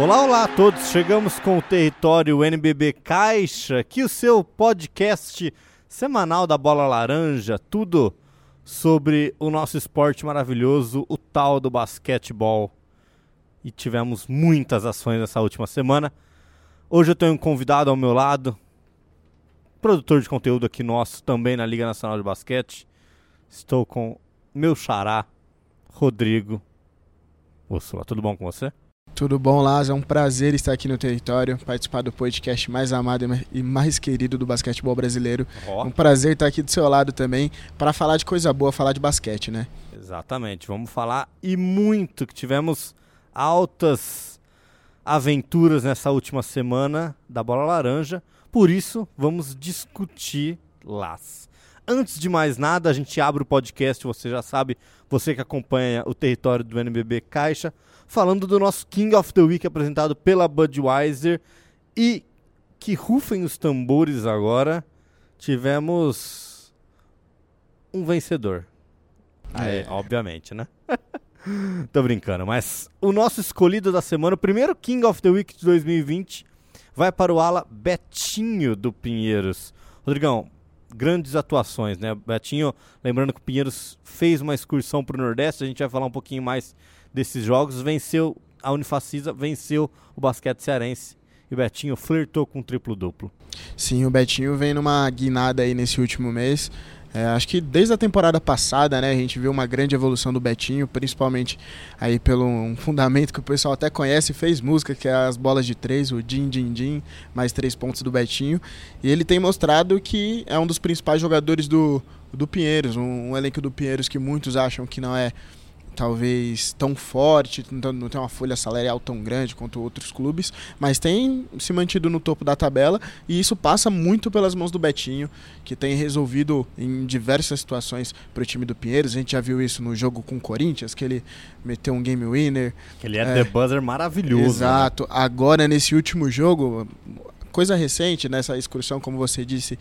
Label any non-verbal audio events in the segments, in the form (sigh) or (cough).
Olá, olá a todos. Chegamos com o território NBB Caixa, aqui o seu podcast semanal da Bola Laranja, tudo sobre o nosso esporte maravilhoso, o tal do basquetebol. E tivemos muitas ações nessa última semana. Hoje eu tenho um convidado ao meu lado, produtor de conteúdo aqui nosso, também na Liga Nacional de Basquete. Estou com meu xará, Rodrigo Úrsula. Tudo bom com você? Tudo bom, Laz? É um prazer estar aqui no território, participar do podcast mais amado e mais querido do basquetebol brasileiro. Oh. Um prazer estar aqui do seu lado também para falar de coisa boa, falar de basquete, né? Exatamente. Vamos falar e muito que tivemos altas aventuras nessa última semana da bola laranja. Por isso, vamos discutir las. Antes de mais nada, a gente abre o podcast, você já sabe, você que acompanha o território do NBB Caixa falando do nosso King of the Week apresentado pela Budweiser e que rufem os tambores agora, tivemos um vencedor. É, obviamente, né? (laughs) Tô brincando, mas o nosso escolhido da semana, o primeiro King of the Week de 2020, vai para o ala Betinho do Pinheiros. Rodrigão, grandes atuações, né? Betinho, lembrando que o Pinheiros fez uma excursão para o Nordeste, a gente vai falar um pouquinho mais desses jogos, venceu a Unifacisa, venceu o basquete cearense. E o Betinho flertou com um triplo-duplo. Sim, o Betinho vem numa guinada aí nesse último mês. É, acho que desde a temporada passada, né, a gente viu uma grande evolução do Betinho, principalmente aí pelo um fundamento que o pessoal até conhece, fez música, que é as bolas de três, o din din din, mais três pontos do Betinho. E ele tem mostrado que é um dos principais jogadores do, do Pinheiros, um, um elenco do Pinheiros que muitos acham que não é talvez tão forte, não tem uma folha salarial tão grande quanto outros clubes, mas tem se mantido no topo da tabela e isso passa muito pelas mãos do Betinho, que tem resolvido em diversas situações para o time do Pinheiros. A gente já viu isso no jogo com o Corinthians, que ele meteu um game winner. Ele é, é the buzzer maravilhoso. Exato. Né? Agora, nesse último jogo, coisa recente, nessa excursão, como você disse,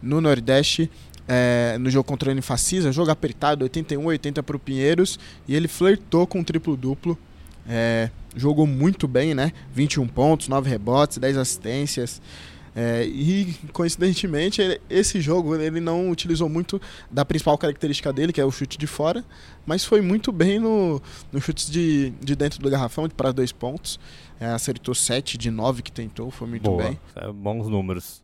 no Nordeste, é, no jogo contra o Unifacisa, jogo apertado, 81 80 para o Pinheiros, e ele flertou com um triplo-duplo. É, jogou muito bem, né? 21 pontos, 9 rebotes, 10 assistências. É, e coincidentemente, ele, esse jogo ele não utilizou muito da principal característica dele, que é o chute de fora, mas foi muito bem no, no chute de, de dentro do garrafão para dois pontos. É, acertou 7 de 9 que tentou, foi muito Boa, bem. É, bons números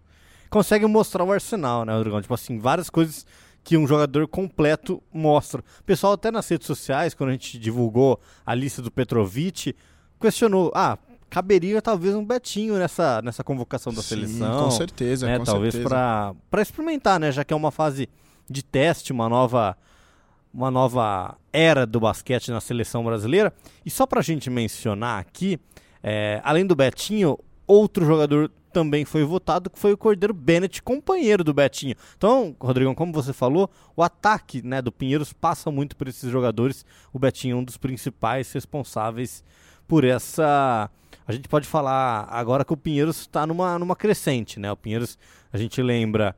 consegue mostrar o arsenal, né, Rodrigão? Tipo assim, várias coisas que um jogador completo mostra. O pessoal até nas redes sociais, quando a gente divulgou a lista do Petrovic, questionou, ah, caberia talvez um Betinho nessa, nessa convocação da Sim, seleção. Com certeza, né? com talvez para experimentar, né? Já que é uma fase de teste, uma nova uma nova era do basquete na seleção brasileira. E só para a gente mencionar aqui, é, além do Betinho, outro jogador também foi votado, que foi o Cordeiro Bennett, companheiro do Betinho. Então, Rodrigão, como você falou, o ataque né, do Pinheiros passa muito por esses jogadores. O Betinho é um dos principais responsáveis por essa. A gente pode falar agora que o Pinheiros está numa, numa crescente, né? O Pinheiros, a gente lembra,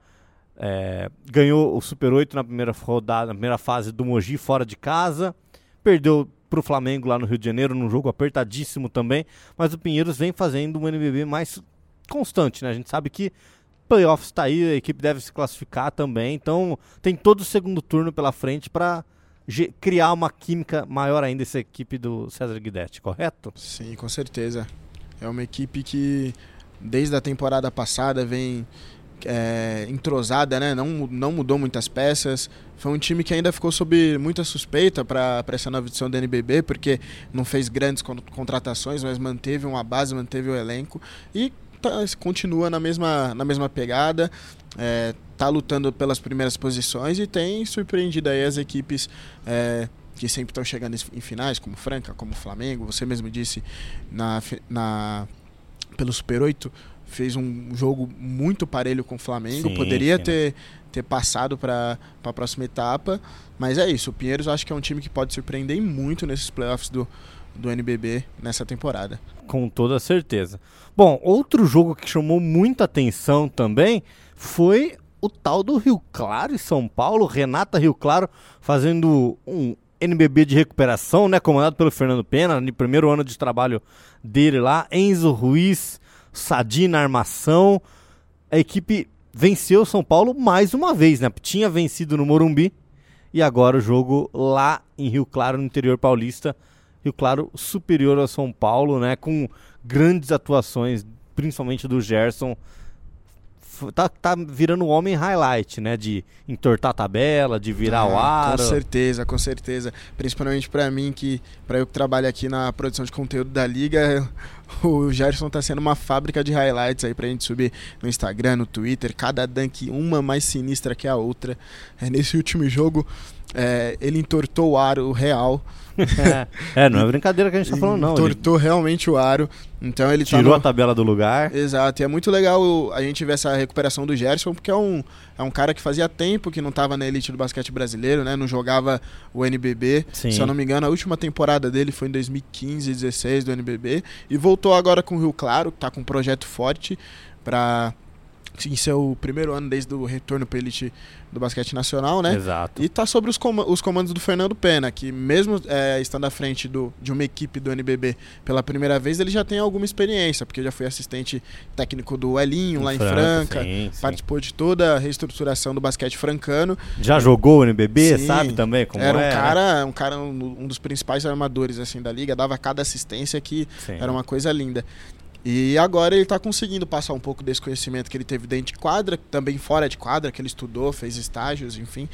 é, ganhou o Super 8 na primeira rodada, na primeira fase do Mogi fora de casa, perdeu para o Flamengo lá no Rio de Janeiro, num jogo apertadíssimo também, mas o Pinheiros vem fazendo um NBB mais constante, né? A gente sabe que playoffs está aí, a equipe deve se classificar também, então tem todo o segundo turno pela frente para criar uma química maior ainda essa equipe do César Guidetti, correto? Sim, com certeza. É uma equipe que desde a temporada passada vem é, entrosada, né? não, não mudou muitas peças. Foi um time que ainda ficou sob muita suspeita para essa nova edição da NBB, porque não fez grandes contratações, mas manteve uma base, manteve o elenco e tá, continua na mesma, na mesma pegada. É, tá lutando pelas primeiras posições e tem surpreendido aí as equipes é, que sempre estão chegando em finais, como Franca, como Flamengo. Você mesmo disse na, na pelo Super 8 fez um jogo muito parelho com o Flamengo, sim, poderia sim. ter, ter passado para a próxima etapa, mas é isso. O Pinheiros acho que é um time que pode surpreender muito nesses playoffs do, do NBB nessa temporada. Com toda certeza. Bom, outro jogo que chamou muita atenção também foi o tal do Rio Claro e São Paulo. Renata Rio Claro fazendo um NBB de recuperação, né? Comandado pelo Fernando Pena, no primeiro ano de trabalho dele lá. Enzo Ruiz, Sadi na armação. A equipe venceu São Paulo mais uma vez, né? Tinha vencido no Morumbi e agora o jogo lá em Rio Claro, no interior paulista. Rio Claro superior ao São Paulo, né? Com grandes atuações, principalmente do Gerson tá, tá virando um homem highlight, né? De entortar a tabela, de virar ah, o ar. Com certeza, com certeza. Principalmente para mim, que para eu que trabalho aqui na produção de conteúdo da Liga, (laughs) o Gerson tá sendo uma fábrica de highlights aí pra gente subir no Instagram, no Twitter, cada dunk uma mais sinistra que a outra. É, nesse último jogo, é, ele entortou o aro real. (laughs) é, não é brincadeira que a gente tá falando, não. Entortou ele... realmente o aro. Então ele Tirou tá no... a tabela do lugar. Exato. E é muito legal a gente ver essa recuperação do Gerson, porque é um, é um cara que fazia tempo que não estava na elite do basquete brasileiro, né? Não jogava o NBB. Sim. Se eu não me engano, a última temporada dele foi em 2015, 16 do NBB. E voltou agora com o Rio Claro, que tá com um projeto forte para em seu primeiro ano desde o retorno para elite do basquete nacional, né? Exato. E tá sobre os, com os comandos do Fernando Pena, que mesmo é, estando à frente do, de uma equipe do NBB pela primeira vez, ele já tem alguma experiência, porque já foi assistente técnico do Elinho, em lá Franca, em Franca, sim, participou sim. de toda a reestrukturação do basquete francano. Já jogou o NBB, sim, sabe também como era? Um cara, um cara, um, um dos principais armadores assim da liga, dava cada assistência que era uma coisa linda. E agora ele está conseguindo passar um pouco desse conhecimento que ele teve dentro de quadra, também fora de quadra, que ele estudou, fez estágios, enfim.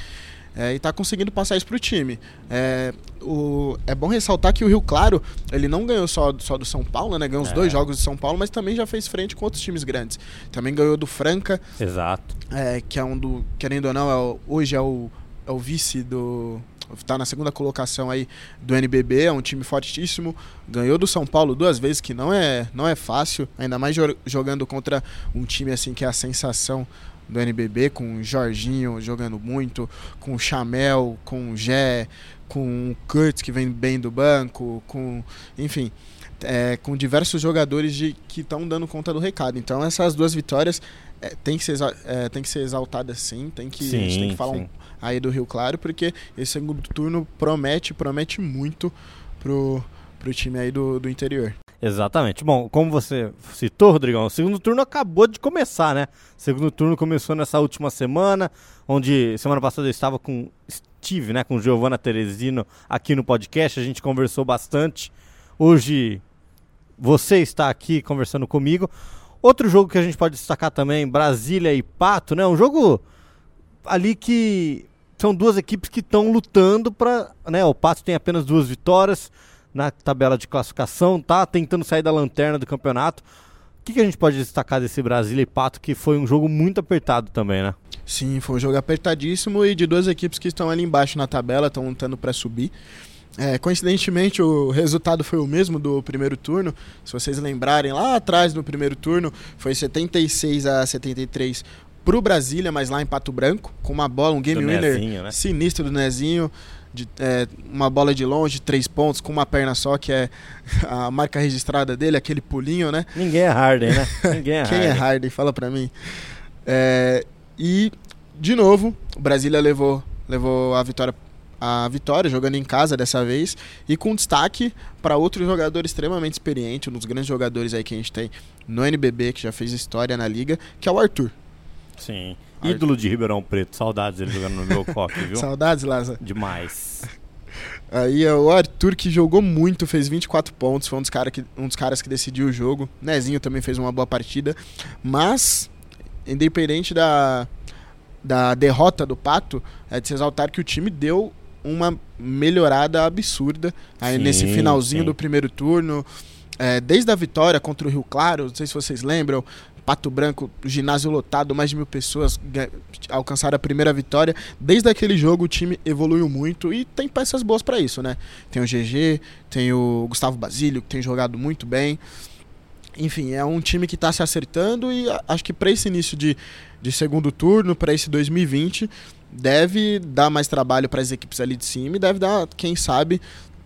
É, e está conseguindo passar isso para o time. É, o, é bom ressaltar que o Rio Claro ele não ganhou só, só do São Paulo, né? Ganhou os é. dois jogos do São Paulo, mas também já fez frente com outros times grandes. Também ganhou do Franca. Exato. É, que é um do. Querendo ou não, é o, hoje é o, é o vice do, está na segunda colocação aí do NBB, é um time fortíssimo, ganhou do São Paulo duas vezes, que não é, não é fácil, ainda mais jogando contra um time assim que é a sensação do NBB, com o Jorginho jogando muito, com o Chamel, com o Gé, com o Kurtz que vem bem do banco, com, enfim, é, com diversos jogadores de, que estão dando conta do recado. Então essas duas vitórias é, tem, que ser, é, tem que ser exaltadas sim, tem que, sim, a gente tem que falar um, aí do Rio Claro, porque esse segundo turno promete, promete muito pro, pro time aí do, do interior. Exatamente. Bom, como você citou, Rodrigão, o segundo turno acabou de começar, né? O segundo turno começou nessa última semana, onde semana passada eu estava com Steve, né, com Giovanna Teresino aqui no podcast, a gente conversou bastante. Hoje você está aqui conversando comigo. Outro jogo que a gente pode destacar também, Brasília e Pato, né? Um jogo ali que são duas equipes que estão lutando para. Né, o Pato tem apenas duas vitórias na tabela de classificação, tá tentando sair da lanterna do campeonato. O que, que a gente pode destacar desse Brasília e Pato, que foi um jogo muito apertado também, né? Sim, foi um jogo apertadíssimo e de duas equipes que estão ali embaixo na tabela, estão lutando para subir. É, coincidentemente, o resultado foi o mesmo do primeiro turno. Se vocês lembrarem, lá atrás no primeiro turno, foi 76 a 73 pro Brasília, mas lá em Pato Branco, com uma bola, um game do winner Nezinho, né? sinistro do Nezinho. De, é, uma bola de longe, três pontos, com uma perna só, que é (laughs) a marca registrada dele, aquele pulinho, né? Ninguém é Harden, né? (laughs) Ninguém é Quem é Harden. é Harden? Fala pra mim. É, e, de novo, o Brasília levou, levou a vitória a vitória, jogando em casa dessa vez, e com destaque para outro jogador extremamente experiente, um dos grandes jogadores aí que a gente tem no NBB, que já fez história na liga, que é o Arthur. Sim. Ídolo de Ribeirão Preto. Saudades dele jogando no meu coque, (laughs) viu? Saudades, Lázaro. Demais. Aí é o Arthur que jogou muito, fez 24 pontos, foi um dos, cara que, um dos caras que decidiu o jogo. Nezinho também fez uma boa partida. Mas, independente da, da derrota do Pato, é de se exaltar que o time deu uma melhorada absurda aí sim, nesse finalzinho sim. do primeiro turno. É, desde a vitória contra o Rio Claro, não sei se vocês lembram, Pato Branco, ginásio lotado, mais de mil pessoas alcançaram a primeira vitória. Desde aquele jogo o time evoluiu muito e tem peças boas para isso, né? Tem o GG, tem o Gustavo Basílio, que tem jogado muito bem. Enfim, é um time que está se acertando e acho que para esse início de, de segundo turno, para esse 2020, deve dar mais trabalho para as equipes ali de cima e deve dar, quem sabe,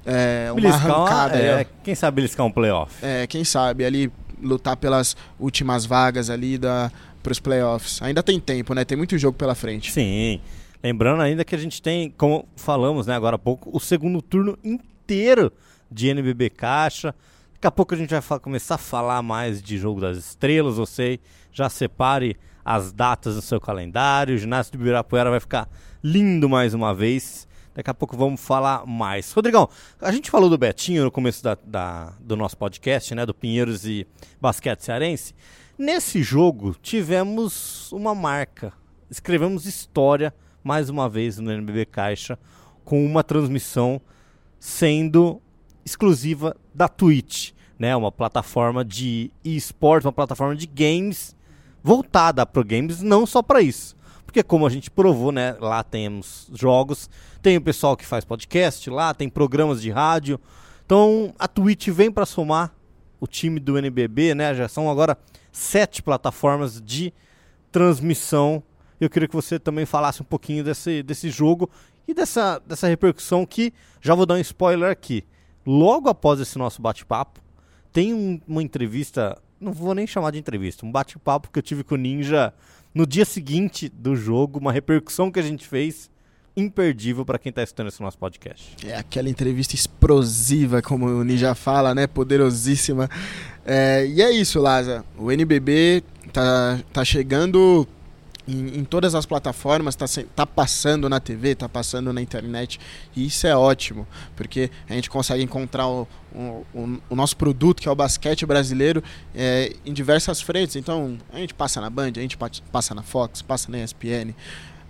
é, uma beliscar, arrancada. É, quem sabe beliscar um playoff. É, quem sabe ali lutar pelas últimas vagas ali da para os playoffs. Ainda tem tempo, né? Tem muito jogo pela frente. Sim. Lembrando ainda que a gente tem, como falamos né, agora há pouco, o segundo turno inteiro de NBB Caixa. Daqui a pouco a gente vai começar a falar mais de Jogo das Estrelas, você já separe as datas no seu calendário. O ginásio do Ibirapuera vai ficar lindo mais uma vez. Daqui a pouco vamos falar mais. Rodrigão, a gente falou do Betinho no começo da, da, do nosso podcast, né? Do Pinheiros e Basquete Cearense. Nesse jogo tivemos uma marca. Escrevemos história mais uma vez no NBB Caixa com uma transmissão sendo exclusiva da Twitch, né? Uma plataforma de esportes, uma plataforma de games voltada para games, não só para isso. Porque como a gente provou, né, lá temos jogos, tem o pessoal que faz podcast lá, tem programas de rádio. Então a Twitch vem para somar o time do NBB, né? Já são agora sete plataformas de transmissão. Eu queria que você também falasse um pouquinho desse, desse jogo e dessa, dessa repercussão que já vou dar um spoiler aqui. Logo após esse nosso bate-papo, tem um, uma entrevista não vou nem chamar de entrevista, um bate-papo que eu tive com o Ninja no dia seguinte do jogo, uma repercussão que a gente fez imperdível para quem está escutando esse nosso podcast. É aquela entrevista explosiva, como o Ninja fala, né? Poderosíssima. É, e é isso, Laza. O NBB tá, tá chegando em, em, todas as plataformas, está tá passando na TV, está passando na internet, e isso é ótimo, porque a gente consegue encontrar o, o, o nosso produto, que é o basquete brasileiro, é, em diversas frentes. Então, a gente passa na Band, a gente passa na Fox, passa na ESPN.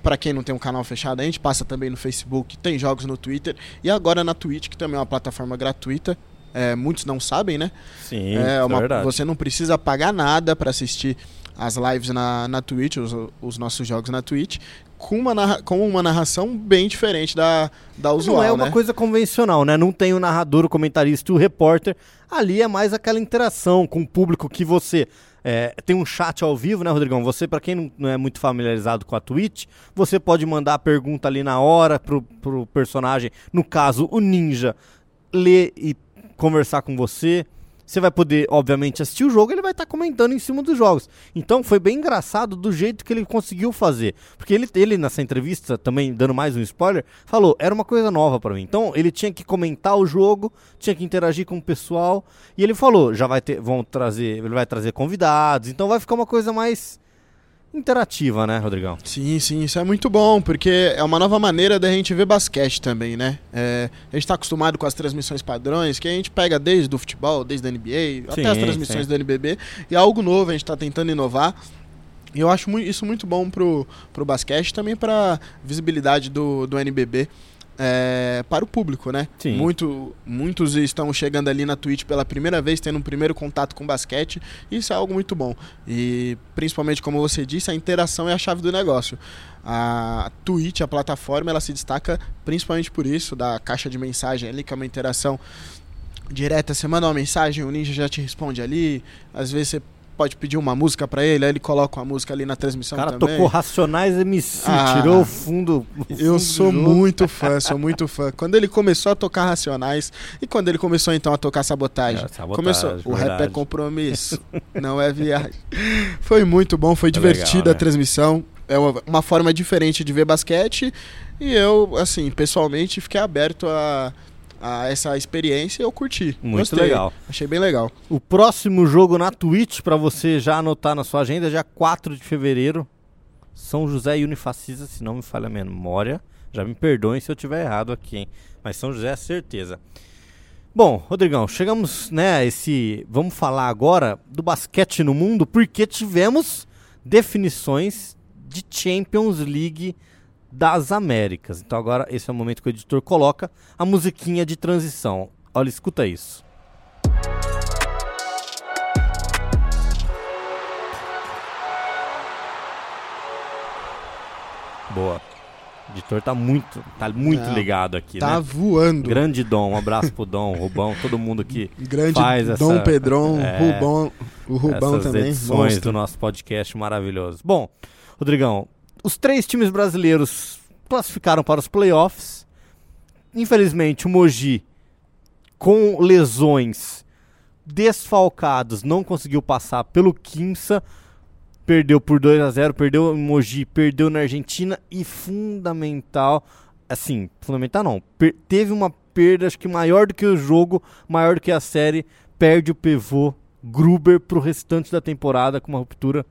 Para quem não tem um canal fechado, a gente passa também no Facebook, tem jogos no Twitter e agora na Twitch, que também é uma plataforma gratuita. É, muitos não sabem, né? Sim, é, uma, é verdade. Você não precisa pagar nada para assistir as lives na, na Twitch, os, os nossos jogos na Twitch, com uma, narra com uma narração bem diferente da, da usual. Não é uma né? coisa convencional, né? Não tem o narrador, o comentarista e o repórter. Ali é mais aquela interação com o público que você. É, tem um chat ao vivo, né, Rodrigão? Você, para quem não, não, é muito familiarizado com a Twitch, você pode mandar a pergunta ali na hora pro, pro personagem, no caso, o Ninja, ler e conversar com você. Você vai poder, obviamente, assistir o jogo, ele vai estar tá comentando em cima dos jogos. Então foi bem engraçado do jeito que ele conseguiu fazer. Porque ele, ele nessa entrevista, também dando mais um spoiler, falou, era uma coisa nova para mim. Então ele tinha que comentar o jogo, tinha que interagir com o pessoal. E ele falou, já vai ter, vão trazer, ele vai trazer convidados, então vai ficar uma coisa mais interativa, né, Rodrigão? Sim, sim, isso é muito bom, porque é uma nova maneira da gente ver basquete também, né? É, a gente está acostumado com as transmissões padrões, que a gente pega desde o futebol, desde a NBA, sim, até as transmissões sim. do NBB, e é algo novo, a gente está tentando inovar. E eu acho isso muito bom pro, pro basquete, também para visibilidade do, do NBB é, para o público, né? Sim. Muito, muitos estão chegando ali na Twitch pela primeira vez, tendo um primeiro contato com basquete. Isso é algo muito bom. E principalmente, como você disse, a interação é a chave do negócio. A Twitch, a plataforma, ela se destaca principalmente por isso, da caixa de mensagem ali, que é uma interação direta. Você manda uma mensagem, o Ninja já te responde ali. Às vezes você pode pedir uma música para ele, aí ele coloca uma música ali na transmissão cara também. tocou Racionais MC, ah, tirou o fundo. O eu fundo sou muito fã, sou muito fã. Quando ele começou a tocar Racionais e quando ele começou então a tocar Sabotagem. É, sabotagem começou, verdade. o rap é compromisso, (laughs) não é viagem. Foi muito bom, foi, divertida legal, né? a transmissão. É uma, uma forma diferente de ver basquete e eu, assim, pessoalmente fiquei aberto a a essa experiência eu curti. Muito Gostei. legal. Achei bem legal. O próximo jogo na Twitch, para você já anotar na sua agenda, é dia 4 de fevereiro. São José e Unifacisa, se não me falha a memória. Já me perdoem se eu tiver errado aqui, hein? Mas São José é certeza. Bom, Rodrigão, chegamos, né, esse, vamos falar agora do basquete no mundo, porque tivemos definições de Champions League das Américas. Então agora esse é o momento que o editor coloca a musiquinha de transição. Olha, escuta isso. Boa. O editor tá muito, tá muito Não, ligado aqui, tá né? voando. Grande Dom, um abraço pro Dom, Rubão, todo mundo que (laughs) Grande faz essa... Dom Pedron, é, Rubão, o Rubão essas também. edições do nosso podcast maravilhoso. Bom, Rodrigão, os três times brasileiros classificaram para os playoffs. Infelizmente, o Mogi, com lesões desfalcados, não conseguiu passar pelo Quimsa. perdeu por 2 a 0 perdeu em Mogi, perdeu na Argentina e fundamental, assim, fundamental não, teve uma perda acho que maior do que o jogo, maior do que a série, perde o pivô Gruber pro restante da temporada com uma ruptura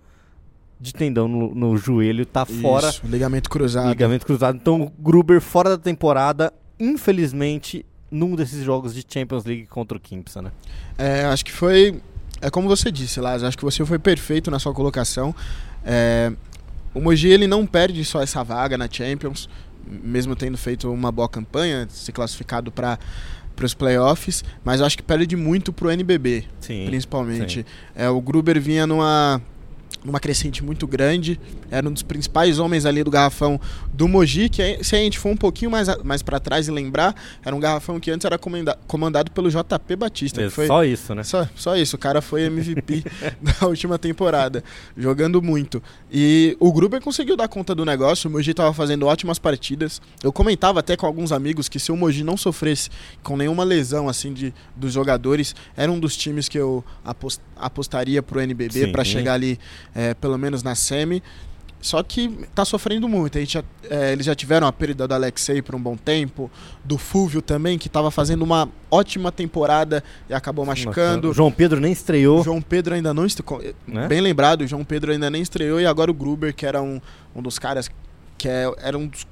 de tendão no, no joelho, tá Isso, fora. Ligamento cruzado. Ligamento cruzado. Então, Gruber fora da temporada, infelizmente, num desses jogos de Champions League contra o Kimpsa, né? É, acho que foi. É como você disse, Laz, acho que você foi perfeito na sua colocação. É, o Mogi ele não perde só essa vaga na Champions, mesmo tendo feito uma boa campanha, se classificado para para os playoffs, mas acho que perde muito para o NBB, sim, principalmente. Sim. É, o Gruber vinha numa numa crescente muito grande, era um dos principais homens ali do garrafão do Mogi, que se a gente for um pouquinho mais, mais para trás e lembrar, era um garrafão que antes era comandado pelo JP Batista. É, foi, só isso, né? Só, só isso, o cara foi MVP da (laughs) última temporada, jogando muito. E o Gruber conseguiu dar conta do negócio, o Mogi estava fazendo ótimas partidas. Eu comentava até com alguns amigos que se o Mogi não sofresse com nenhuma lesão assim de, dos jogadores, era um dos times que eu apost, apostaria pro NBB para chegar ali é, pelo menos na semi. Só que tá sofrendo muito. Já, é, eles já tiveram a perda do Alexei por um bom tempo, do Fúvio também, que estava fazendo uma ótima temporada e acabou machucando. João Pedro nem estreou. João Pedro ainda não estreou. Né? Bem lembrado, João Pedro ainda nem estreou. E agora o Gruber, que era um, um dos caras que é, era um dos,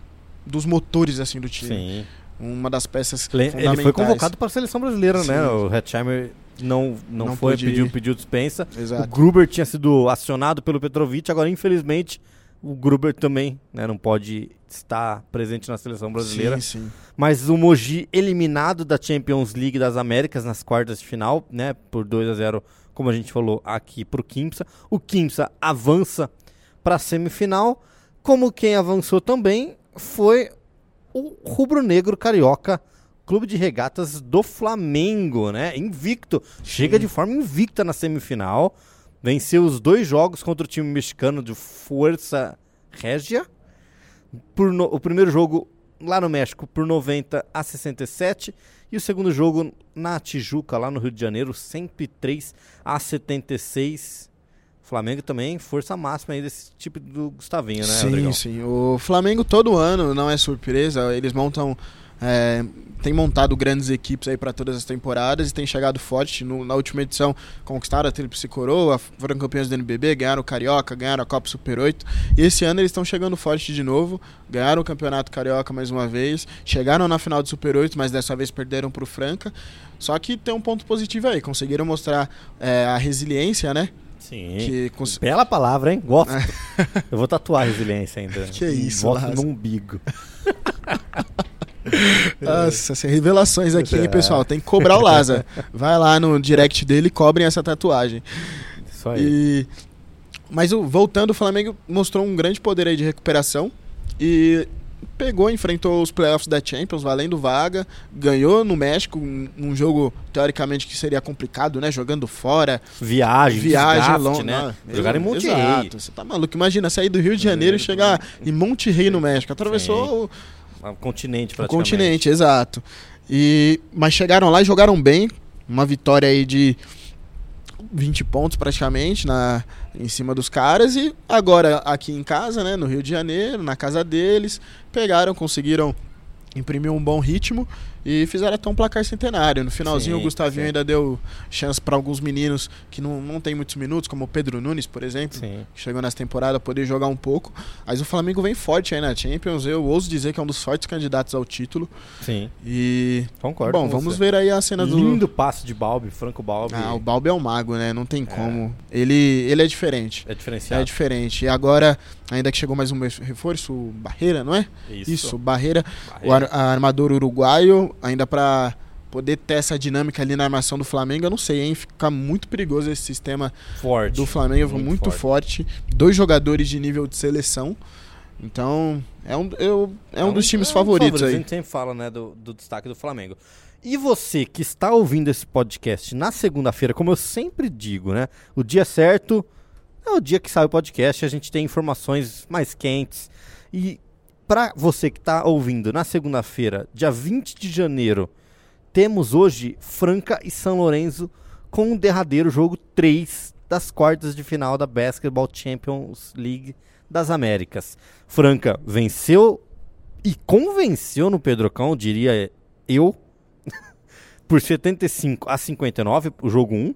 dos motores assim do time. Sim. Uma das peças Ele foi convocado para a seleção brasileira, né? Sim. né? O Hetzheimer não, não, não foi, pediu, pediu dispensa. Exato. O Gruber tinha sido acionado pelo Petrovic, agora infelizmente o Gruber também né, não pode estar presente na seleção brasileira. Sim, sim. Mas o Mogi eliminado da Champions League das Américas nas quartas de final, né, por 2 a 0 como a gente falou aqui para o Kimsa. O Kimsa avança para a semifinal, como quem avançou também foi o rubro-negro carioca Clube de Regatas do Flamengo, né? Invicto. Chega de forma invicta na semifinal. Venceu os dois jogos contra o time mexicano de Força Régia. Por no, o primeiro jogo lá no México por 90 a 67 e o segundo jogo na Tijuca, lá no Rio de Janeiro, 103 a 76. Flamengo também, força máxima aí desse tipo do Gustavinho, né, Sim, Rodrigão? sim. O Flamengo todo ano, não é surpresa, eles montam é, tem montado grandes equipes aí para todas as temporadas e tem chegado forte. No, na última edição conquistaram a Tríplice Coroa, foram campeões do NBB, ganharam o Carioca, ganharam a Copa Super 8. E esse ano eles estão chegando forte de novo, ganharam o Campeonato Carioca mais uma vez, chegaram na final do Super 8, mas dessa vez perderam para o Franca. Só que tem um ponto positivo aí, conseguiram mostrar é, a resiliência, né? Sim. Que cons... Bela palavra, hein? Gosto. (laughs) Eu vou tatuar a resiliência ainda. Que isso, Gosto no umbigo. (laughs) (laughs) Nossa, assim, revelações aqui, hein, pessoal? Tem que cobrar o (laughs) Lázaro. Vai lá no direct dele e cobrem essa tatuagem. Isso aí. E... Mas voltando, o Flamengo mostrou um grande poder aí de recuperação e pegou, enfrentou os playoffs da Champions, valendo vaga, ganhou no México, num jogo teoricamente que seria complicado, né? Jogando fora. Viagem, viagem longa, né? Jogar em Monte Exato, você tá maluco. Imagina sair do Rio de Janeiro e chegar em Monte Rei no México. Atravessou um continente praticamente. Um continente, exato. E, mas chegaram lá e jogaram bem. Uma vitória aí de 20 pontos praticamente na, em cima dos caras. E agora aqui em casa, né, no Rio de Janeiro, na casa deles, pegaram, conseguiram imprimir um bom ritmo e fizeram até um placar centenário. No finalzinho, sim, o Gustavinho sim. ainda deu chance para alguns meninos que não, não tem muitos minutos, como o Pedro Nunes, por exemplo, sim. que chegou nessa temporada, poder jogar um pouco. Mas o Flamengo vem forte aí na Champions. Eu ouso dizer que é um dos fortes candidatos ao título. Sim. E. Concordo. Bom, vamos ver aí a cena do. Lindo passe de Balbi, Franco Balbi. Ah, o Balbi é um mago, né? Não tem é. como. Ele, ele é diferente. É diferenciado. É diferente. E agora, ainda que chegou mais um reforço, Barreira, não é? Isso. Isso, Barreira, Barreira. o ar armador uruguaio, ainda para poder ter essa dinâmica ali na armação do Flamengo, eu não sei, hein? Fica muito perigoso esse sistema forte, do Flamengo, muito, muito forte. forte. Dois jogadores de nível de seleção. Então, é um, eu, é, é um, um dos times é um favoritos aí. A gente sempre fala, né, do, do destaque do Flamengo. E você que está ouvindo esse podcast na segunda-feira, como eu sempre digo, né? O dia certo é o dia que sai o podcast, a gente tem informações mais quentes. E para você que está ouvindo na segunda-feira, dia 20 de janeiro, temos hoje Franca e São Lourenço com o derradeiro jogo 3 das quartas de final da Basketball Champions League das Américas. Franca venceu e convenceu no Pedrocão, diria eu, (laughs) por 75 a 59, o jogo 1.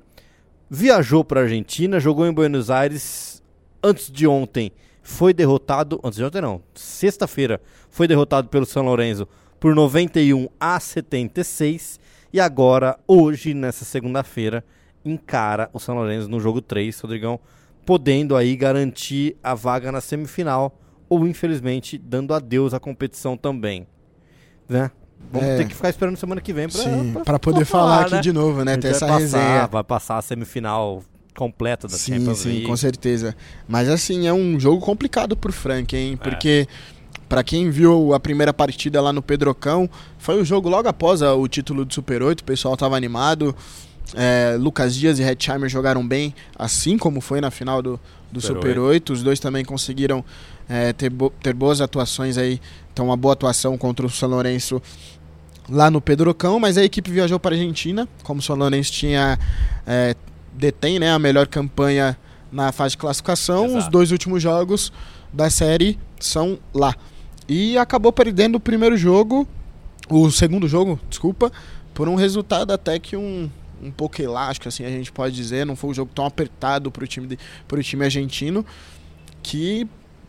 Viajou para a Argentina, jogou em Buenos Aires antes de ontem. Foi derrotado, antes de ontem não, sexta-feira, foi derrotado pelo São Lourenço por 91 a 76 e agora, hoje, nessa segunda-feira, encara o São Lourenço no jogo 3, Rodrigão, podendo aí garantir a vaga na semifinal ou, infelizmente, dando adeus à competição também. Né? Vamos É. ter que ficar esperando semana que vem Sim, pra, pra poder falar aqui né? de novo, A né? gente Ter vai essa passar, resenha. Vai passar a semifinal completa da Sim, Champions sim, League. com certeza. Mas assim, é um jogo complicado pro Frank, É. hein? Porque pra quem viu a primeira partida lá no Pedrocão, foi o jogo logo após o título do Super 8, o pessoal tava animado. É, Lucas Dias e Hetzheimer jogaram bem, assim como foi na final do, do Super Super 8. Os dois também conseguiram é, ter, bo- ter boas atuações aí. Então, uma boa atuação contra o São Lourenço lá no Pedrocão, mas a equipe viajou para a Argentina, como o São Lourenço tinha é, detém né, a melhor campanha na fase de classificação. Exato. Os dois últimos jogos da série são lá. E acabou perdendo o primeiro jogo, o segundo jogo, desculpa, por um resultado até que um, um pouco elástico, assim a gente pode dizer. Não foi um jogo tão apertado para o time, de- time argentino, que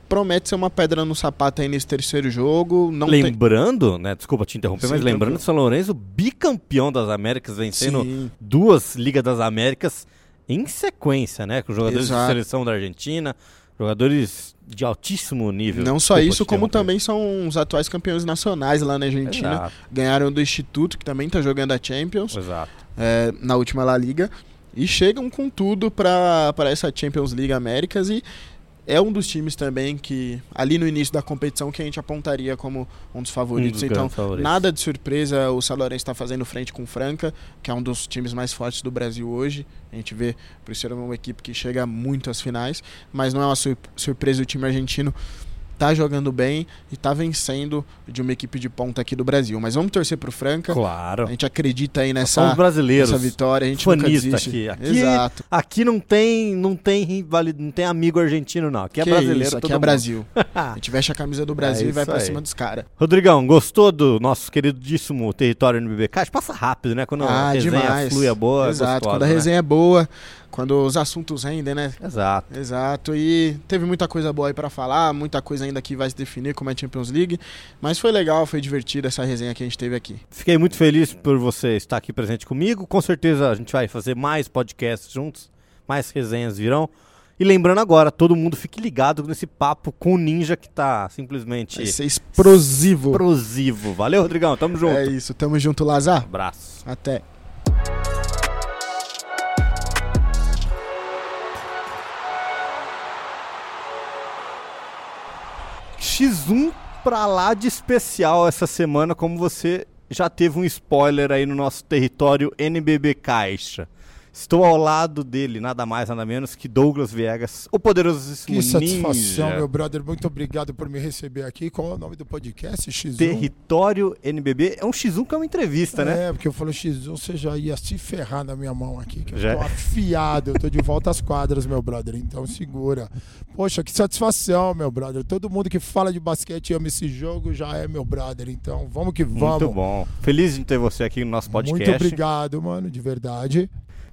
promete ser uma pedra no sapato aí nesse terceiro jogo. Não tem... Lembrando, né? Desculpa te interromper, Sim, mas lembrando que o São Lourenço, bicampeão das Américas, vencendo Sim, duas Ligas das Américas em sequência, né? Com jogadores Exato. de seleção da Argentina, jogadores de altíssimo nível. não só Desculpa isso, como também são os atuais campeões nacionais lá na Argentina. Exato, Ganharam do Instituto, que também está jogando a Champions, exato. é, na última La Liga. E chegam com tudo para essa Champions League Américas. E é um dos times também que, ali no início da competição, que a gente apontaria como um dos Um favoritos. dos então, favoritos. nada de surpresa o São Lourenço está fazendo frente com o Franca, que é um dos times mais fortes do Brasil hoje. A gente vê, por ser uma equipe que chega muito às finais, mas não é uma sur- surpresa o time argentino tá jogando bem e tá vencendo de uma equipe de ponta aqui do Brasil. Mas vamos torcer pro Franca. Claro. A gente acredita aí Somos nessa, brasileiros. nessa vitória, a gente Fanista aqui. Aqui- Exato. Aqui não tem, não tem não tem amigo argentino não. Aqui é Que brasileiro, isso, aqui é mundo. Brasil. (laughs) A gente veste a camisa do Brasil É e vai pra aí. cima dos caras. Rodrigão, gostou do nosso queridíssimo território NBB Caixa? Passa rápido, né? Quando a Ah, resenha demais. flui é boa, Exato, gostosa, quando a né? resenha é boa, quando os assuntos rendem, né? Exato. Exato, e teve muita coisa boa aí pra falar, muita coisa ainda que vai se definir como é Champions League, mas foi legal, foi divertido essa resenha que a gente teve aqui. Fiquei muito feliz por você estar aqui presente comigo. Com certeza a gente vai fazer mais podcasts juntos, mais resenhas virão. E lembrando agora, todo mundo fique ligado nesse papo com o Ninja que tá simplesmente Vai ser explosivo. explosivo. Valeu, Rodrigão. Tamo junto. É isso, tamo junto, Lazar. Abraço. Até. X1 pra lá de especial essa semana, como você já teve um spoiler aí no nosso território NBB Caixa. Estou ao lado dele, nada mais, nada menos que Douglas Viegas, o poderosíssimo Que satisfação, Ninja. meu brother. Muito obrigado por me receber aqui. Qual é o nome do podcast? X1? Território NBB é um X1 que é uma entrevista, né? É, porque eu falei X1, você já ia se ferrar na minha mão aqui, que Já. eu tô afiado, eu tô de volta às quadras, meu brother, então segura. Poxa, que satisfação, meu brother. Todo mundo que fala de basquete e ama esse jogo já é meu brother, então vamos que vamos. Muito bom. Feliz de ter você aqui no nosso podcast. Muito obrigado, mano, de verdade.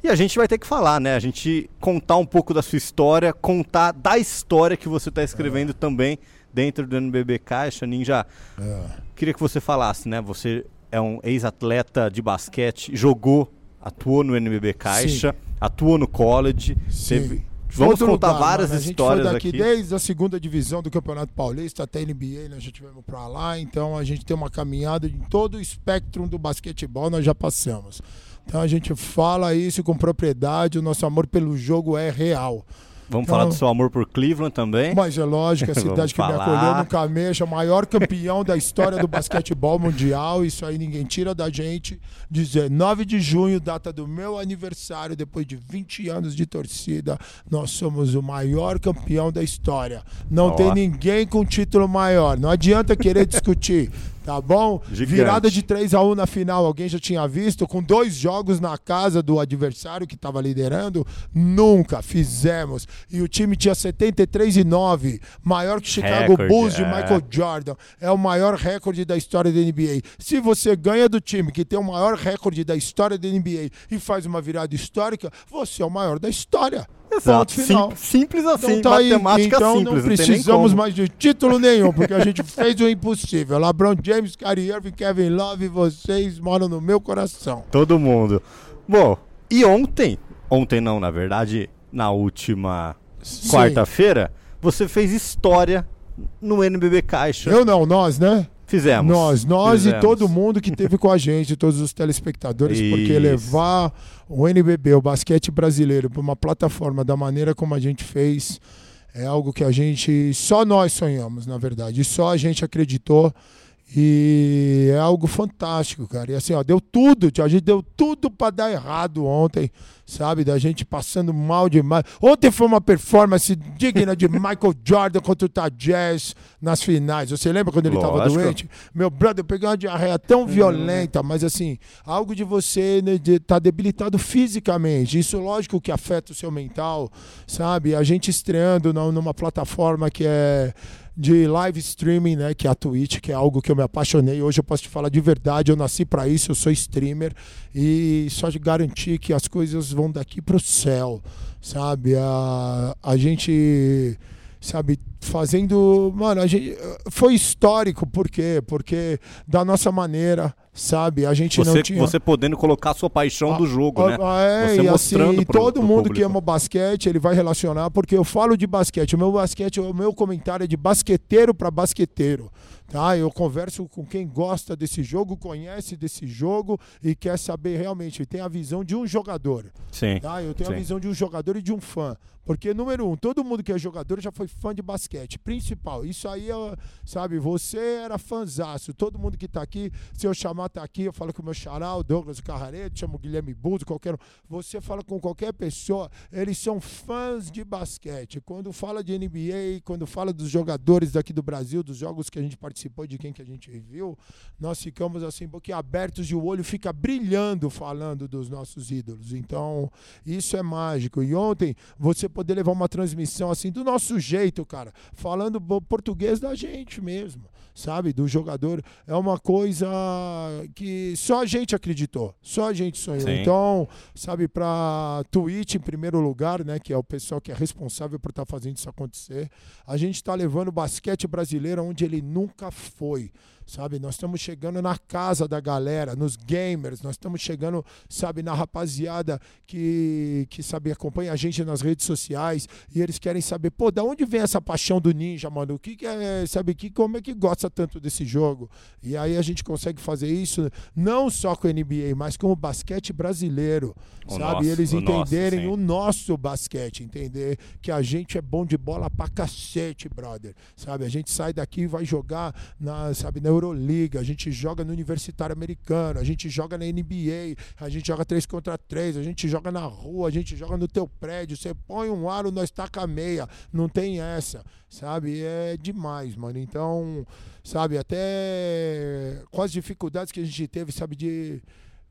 E a gente vai ter que falar, né? A gente contar um pouco da sua história, contar da história que você está escrevendo também dentro do NBB Caixa. Ninja, É. queria que você falasse, né? Você é um ex-atleta de basquete, jogou, atuou no NBB Caixa, atuou no college. Sim. teve- Vamos Outro contar lugar, várias mano. A gente histórias foi daqui aqui. desde a segunda divisão do Campeonato Paulista até NBA, nós já tivemos pra lá, então a gente tem uma caminhada em todo o espectro do basquetebol, nós já passamos. Então a gente fala isso com propriedade, o nosso amor pelo jogo é real. Vamos Então- falar do seu amor por Cleveland também. Mas é lógico, a (laughs) cidade que me falar. acolheu nunca mexa, o maior campeão da história do basquetebol mundial, isso aí ninguém tira da gente. 19 de junho, data do meu aniversário, depois de 20 anos de torcida, nós somos o maior campeão da história. Não tem ninguém com título maior. Não adianta querer discutir. Tá bom? Gigante. Virada de 3 a 1 na final, alguém já tinha visto? Com dois jogos na casa do adversário que estava liderando? Nunca fizemos. E o time tinha 73 e 9, maior que Chicago Recorde, Bulls de é. Michael Jordan. É o maior recorde da história da NBA. Se você ganha do time que tem o maior recorde da história da NBA e faz uma virada histórica, você é o maior da história. Final. Sim- simples assim, Então, tá aí. matemática então simples. não precisamos como. mais de título nenhum, porque a gente fez o impossível. LeBron James, Kyrie Irving, Kevin Love, vocês moram no meu coração. Todo mundo. Bom, e ontem, ontem não, na verdade, na última quarta-feira, você fez história no NBB Caixa. Eu não, nós, né? Fizemos. Nós, nós Fizemos. e todo mundo que teve com a gente, (laughs) todos os telespectadores, porque Isso. levar o NBB, o basquete brasileiro, para uma plataforma da maneira como a gente fez, é algo que a gente, só nós sonhamos, na verdade, e só a gente acreditou. E é algo fantástico, cara. E assim, ó, deu tudo, a gente deu tudo para dar errado ontem, sabe? Da gente passando mal demais. Ontem foi uma performance digna de Michael Jordan contra o Utah Jazz nas finais. Você lembra quando ele Lógico. doente? Meu brother, eu peguei uma diarreia tão violenta, mas assim, algo de você né, de tá debilitado fisicamente. Isso, lógico, que afeta o seu mental, sabe? A gente estreando numa plataforma que é de live streaming, né, que é a Twitch, que é algo que eu me apaixonei. Hoje eu posso te falar de verdade, eu nasci para isso, eu sou streamer e só de garantir que as coisas vão daqui pro céu, sabe? A, a gente sabe, fazendo, mano, a gente foi histórico, por quê? Porque da nossa maneira, sabe? A gente Você, não tinha você podendo colocar a sua paixão do jogo, né? ah, É, Você e mostrando assim, pro- todo mundo que público. ama basquete, ele vai relacionar, porque eu falo de basquete. O meu basquete, o meu comentário é de basqueteiro para basqueteiro. Tá? Eu converso com quem gosta desse jogo, conhece desse jogo e quer saber realmente, tem a visão de um jogador. Sim. Tá? Eu tenho a Sim. visão de um jogador e de um fã. Porque, número um, todo mundo que é jogador já foi fã de basquete. Principal. Isso aí, é, sabe, você era fãzaço. Todo mundo que tá aqui, se eu chamar, tá aqui, eu falo com o meu xará, o Douglas Carrareto, chamo o Guilherme Buzo, qualquer um. Você fala com qualquer pessoa, eles são fãs de basquete. Quando fala de NBA, quando fala dos jogadores daqui do Brasil, dos jogos que a gente participou, de quem que a gente viu, nós ficamos assim, boquiabertos e o olho fica brilhando falando dos nossos ídolos. Então, isso é mágico. E ontem, você poder levar uma transmissão assim, do nosso jeito, cara, falando português da gente mesmo, sabe? Do jogador. É uma coisa que só a gente acreditou, só a gente sonhou. Sim. Então, sabe, pra Twitch em primeiro lugar, né, que é o pessoal que é responsável por estar fazendo isso acontecer, a gente está levando o basquete brasileiro onde ele nunca foi. Sabe, nós estamos chegando na casa da galera, nos gamers, nós estamos chegando, sabe, na rapaziada que, que sabe, acompanha a gente nas redes sociais e eles querem saber, pô, da onde vem essa paixão do ninja, mano? O que, que é, sabe, que, como é que gosta tanto desse jogo? E aí a gente consegue fazer isso não só com o NBA, mas com o basquete brasileiro, O sabe? nosso, eles o nosso, entenderem sim. o nosso basquete, entender que a gente é bom de bola pra cacete, brother. Sabe? A gente sai daqui e vai jogar na, sabe, na Euroliga, a gente joga no Universitário Americano, a gente joga na NBA, a gente joga 3 contra 3, a gente joga na rua, a gente joga no teu prédio, você põe um aro, nós taca a meia. Não tem essa, sabe? É demais, mano. Então, sabe, até com as dificuldades que a gente teve, sabe, de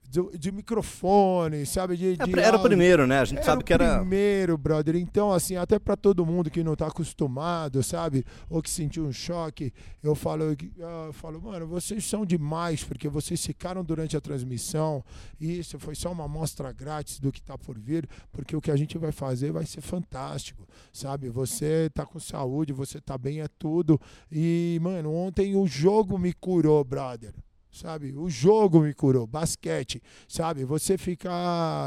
de, de microfone, sabe? De, de Era o primeiro, né? A gente sabe que era. primeiro, brother. Então, assim, até pra todo mundo que não tá acostumado, sabe? Ou que sentiu um choque, eu falo, que- eu falo, mano, vocês são demais, porque vocês ficaram durante a transmissão. E isso foi só uma amostra grátis do que tá por vir, porque o que a gente vai fazer vai ser fantástico, sabe? Você tá com saúde, você tá bem, é tudo. E, mano, ontem o jogo me curou, brother sabe? O jogo me curou, basquete, sabe? Você fica,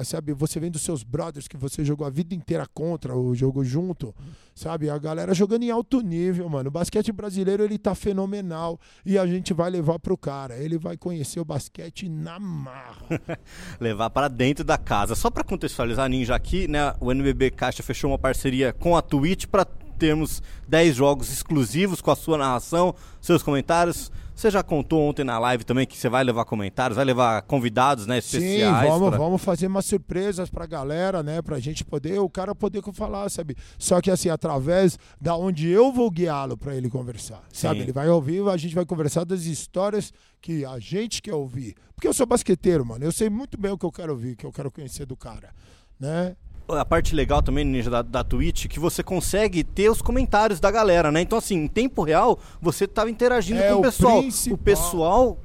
sabe? Você vendo seus brothers que você jogou a vida inteira contra, ou jogou junto, sabe? A galera jogando em alto nível, mano. O basquete brasileiro, ele tá fenomenal e a gente vai levar pro cara. Ele vai conhecer o basquete na marra. (laughs) levar para dentro da casa. Só para contextualizar, Ninja, aqui, né, o NBB Caixa fechou uma parceria com a Twitch para termos 10 jogos exclusivos com a sua narração, seus comentários, Você já contou ontem na live também que você vai levar comentários, vai levar convidados, né, especiais. Sim, vamos, pra- vamos fazer umas surpresas pra galera, né? Pra gente poder, o cara poder falar, sabe? Só que assim, através da onde eu vou guiá-lo pra ele conversar, sabe? Sim. Ele vai ouvir, a gente vai conversar das histórias que a gente quer ouvir. Porque eu sou basqueteiro, mano. Eu sei muito bem o que eu quero ouvir, o que eu quero conhecer do cara, né? A parte legal também, Ninja, da, da Twitch, que você consegue ter os comentários da galera, né? Então, assim, em tempo real, você tava interagindo É, com o pessoal. principal. O pessoal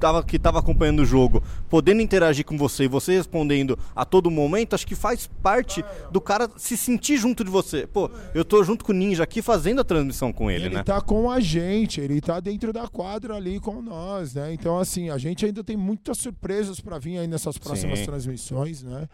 tava, que tava acompanhando o jogo, podendo interagir com você e você respondendo a todo momento, acho que faz parte do cara se sentir junto de você. Pô, eu tô junto com o Ninja aqui fazendo a transmissão com ele, Ele né? tá com a gente, ele tá dentro da quadra ali com nós, né? Então, assim, a gente ainda tem muitas surpresas para vir aí nessas próximas Sim. transmissões, né?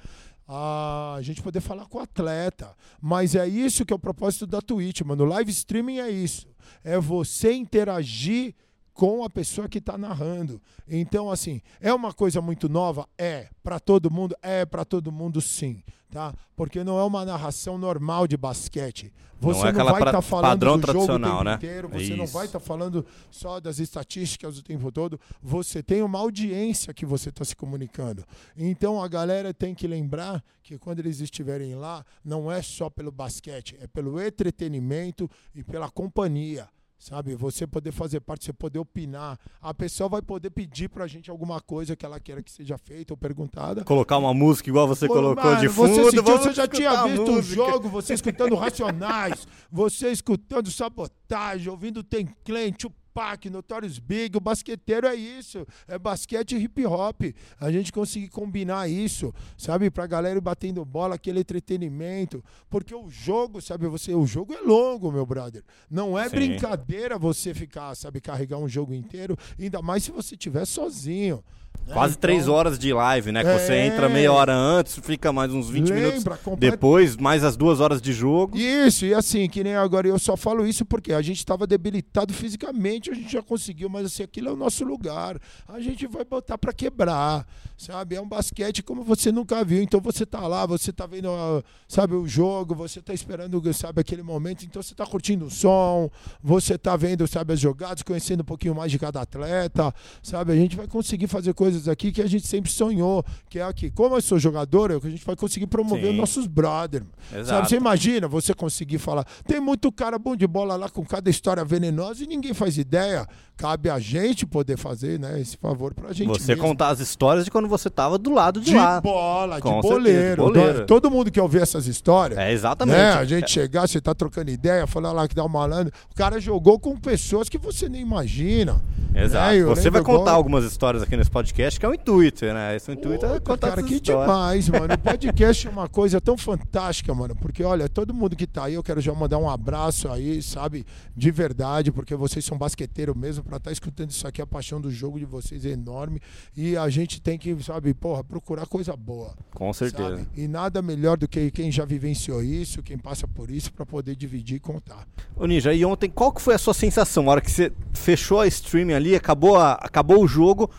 A gente poder falar com o atleta. Mas é isso que é o propósito da Twitch, mano. O live streaming é isso. É você interagir com a pessoa que está narrando. Então, assim, é uma coisa muito nova? É. Para todo mundo? É para todo mundo, sim. Tá? Porque não é uma narração normal de basquete. Não Você é não, vai estar falando padrão do jogo o tradicional, tempo né? inteiro, você não vai estar falando só das estatísticas o tempo todo. Você tem uma audiência que você está se comunicando. Então a galera tem que lembrar que quando eles estiverem lá, não é só pelo basquete, é pelo entretenimento e pela companhia. Sabe, você poder fazer parte, você poder opinar. A pessoa vai poder pedir pra gente alguma coisa que ela queira que seja feita ou perguntada. Colocar uma música igual você Pô, colocou mano, de fundo. Você, sentiu, você já tinha visto o música. jogo, você escutando Racionais, você escutando Sabotagem, ouvindo Tem Clan, Tupac, Notorious Big. O basqueteiro é isso. É basquete e hip hop. A gente conseguir combinar isso, sabe? Pra galera batendo bola, aquele entretenimento. Porque o jogo, sabe, você, o jogo é longo, meu brother. Não é Sim. brincadeira você ficar, sabe, carregar um jogo inteiro, ainda mais se você estiver sozinho. Né? Quase Então, três horas de live, né? Que você É. entra meia hora antes, fica mais uns 20 minutos Lembra, complet- depois, mais as duas horas de jogo. Isso, e assim, que nem agora, eu só falo isso porque a gente estava debilitado fisicamente, a gente já conseguiu, mas assim, aquilo é o nosso lugar. A gente vai botar para quebrar, sabe? É um basquete como você nunca viu. Então você tá lá, você tá vendo, ah, sabe, o jogo, você tá esperando, sabe, aquele momento, então você tá curtindo o som, você tá vendo, sabe, as jogadas, conhecendo um pouquinho mais de cada atleta, sabe? A gente vai conseguir fazer coisas aqui que a gente sempre sonhou, que é aqui. Como eu sou jogador, é que a gente vai conseguir promover Sim. os nossos brothers. Sabe, você imagina você conseguir falar. Tem muito cara bom de bola lá com cada história venenosa e ninguém faz ideia. Cabe a gente poder fazer, né, esse favor pra gente. Você mesmo. contar as histórias de quando você tava do lado de, de lá. bola, de Com certeza, boleiro. Todo mundo quer ouvir essas histórias. É, exatamente. Né? A gente chegar, você tá trocando ideia, falar lá que dá um malandro. O cara jogou com pessoas que você nem imagina. Exato. né? Eu Você vai contar igual- algumas histórias aqui nesse podcast, que é o intuito, né? Esse o intuito é Puta, contar cara, que histórias. demais, (laughs) mano. O podcast é uma coisa tão fantástica, mano. Porque, olha, todo mundo que tá aí, eu quero já mandar um abraço aí, sabe? De verdade, porque vocês são basqueteiro mesmo. Pra estar escutando isso aqui, a paixão do jogo de vocês é enorme. E a gente tem que, sabe, porra, procurar coisa boa. Com certeza. sabe? E nada melhor do que quem já vivenciou isso, quem passa por isso, pra poder dividir e contar. Ô Ninja, e ontem qual que foi a sua sensação? A hora que você fechou a streaming ali, acabou, a- acabou o jogo,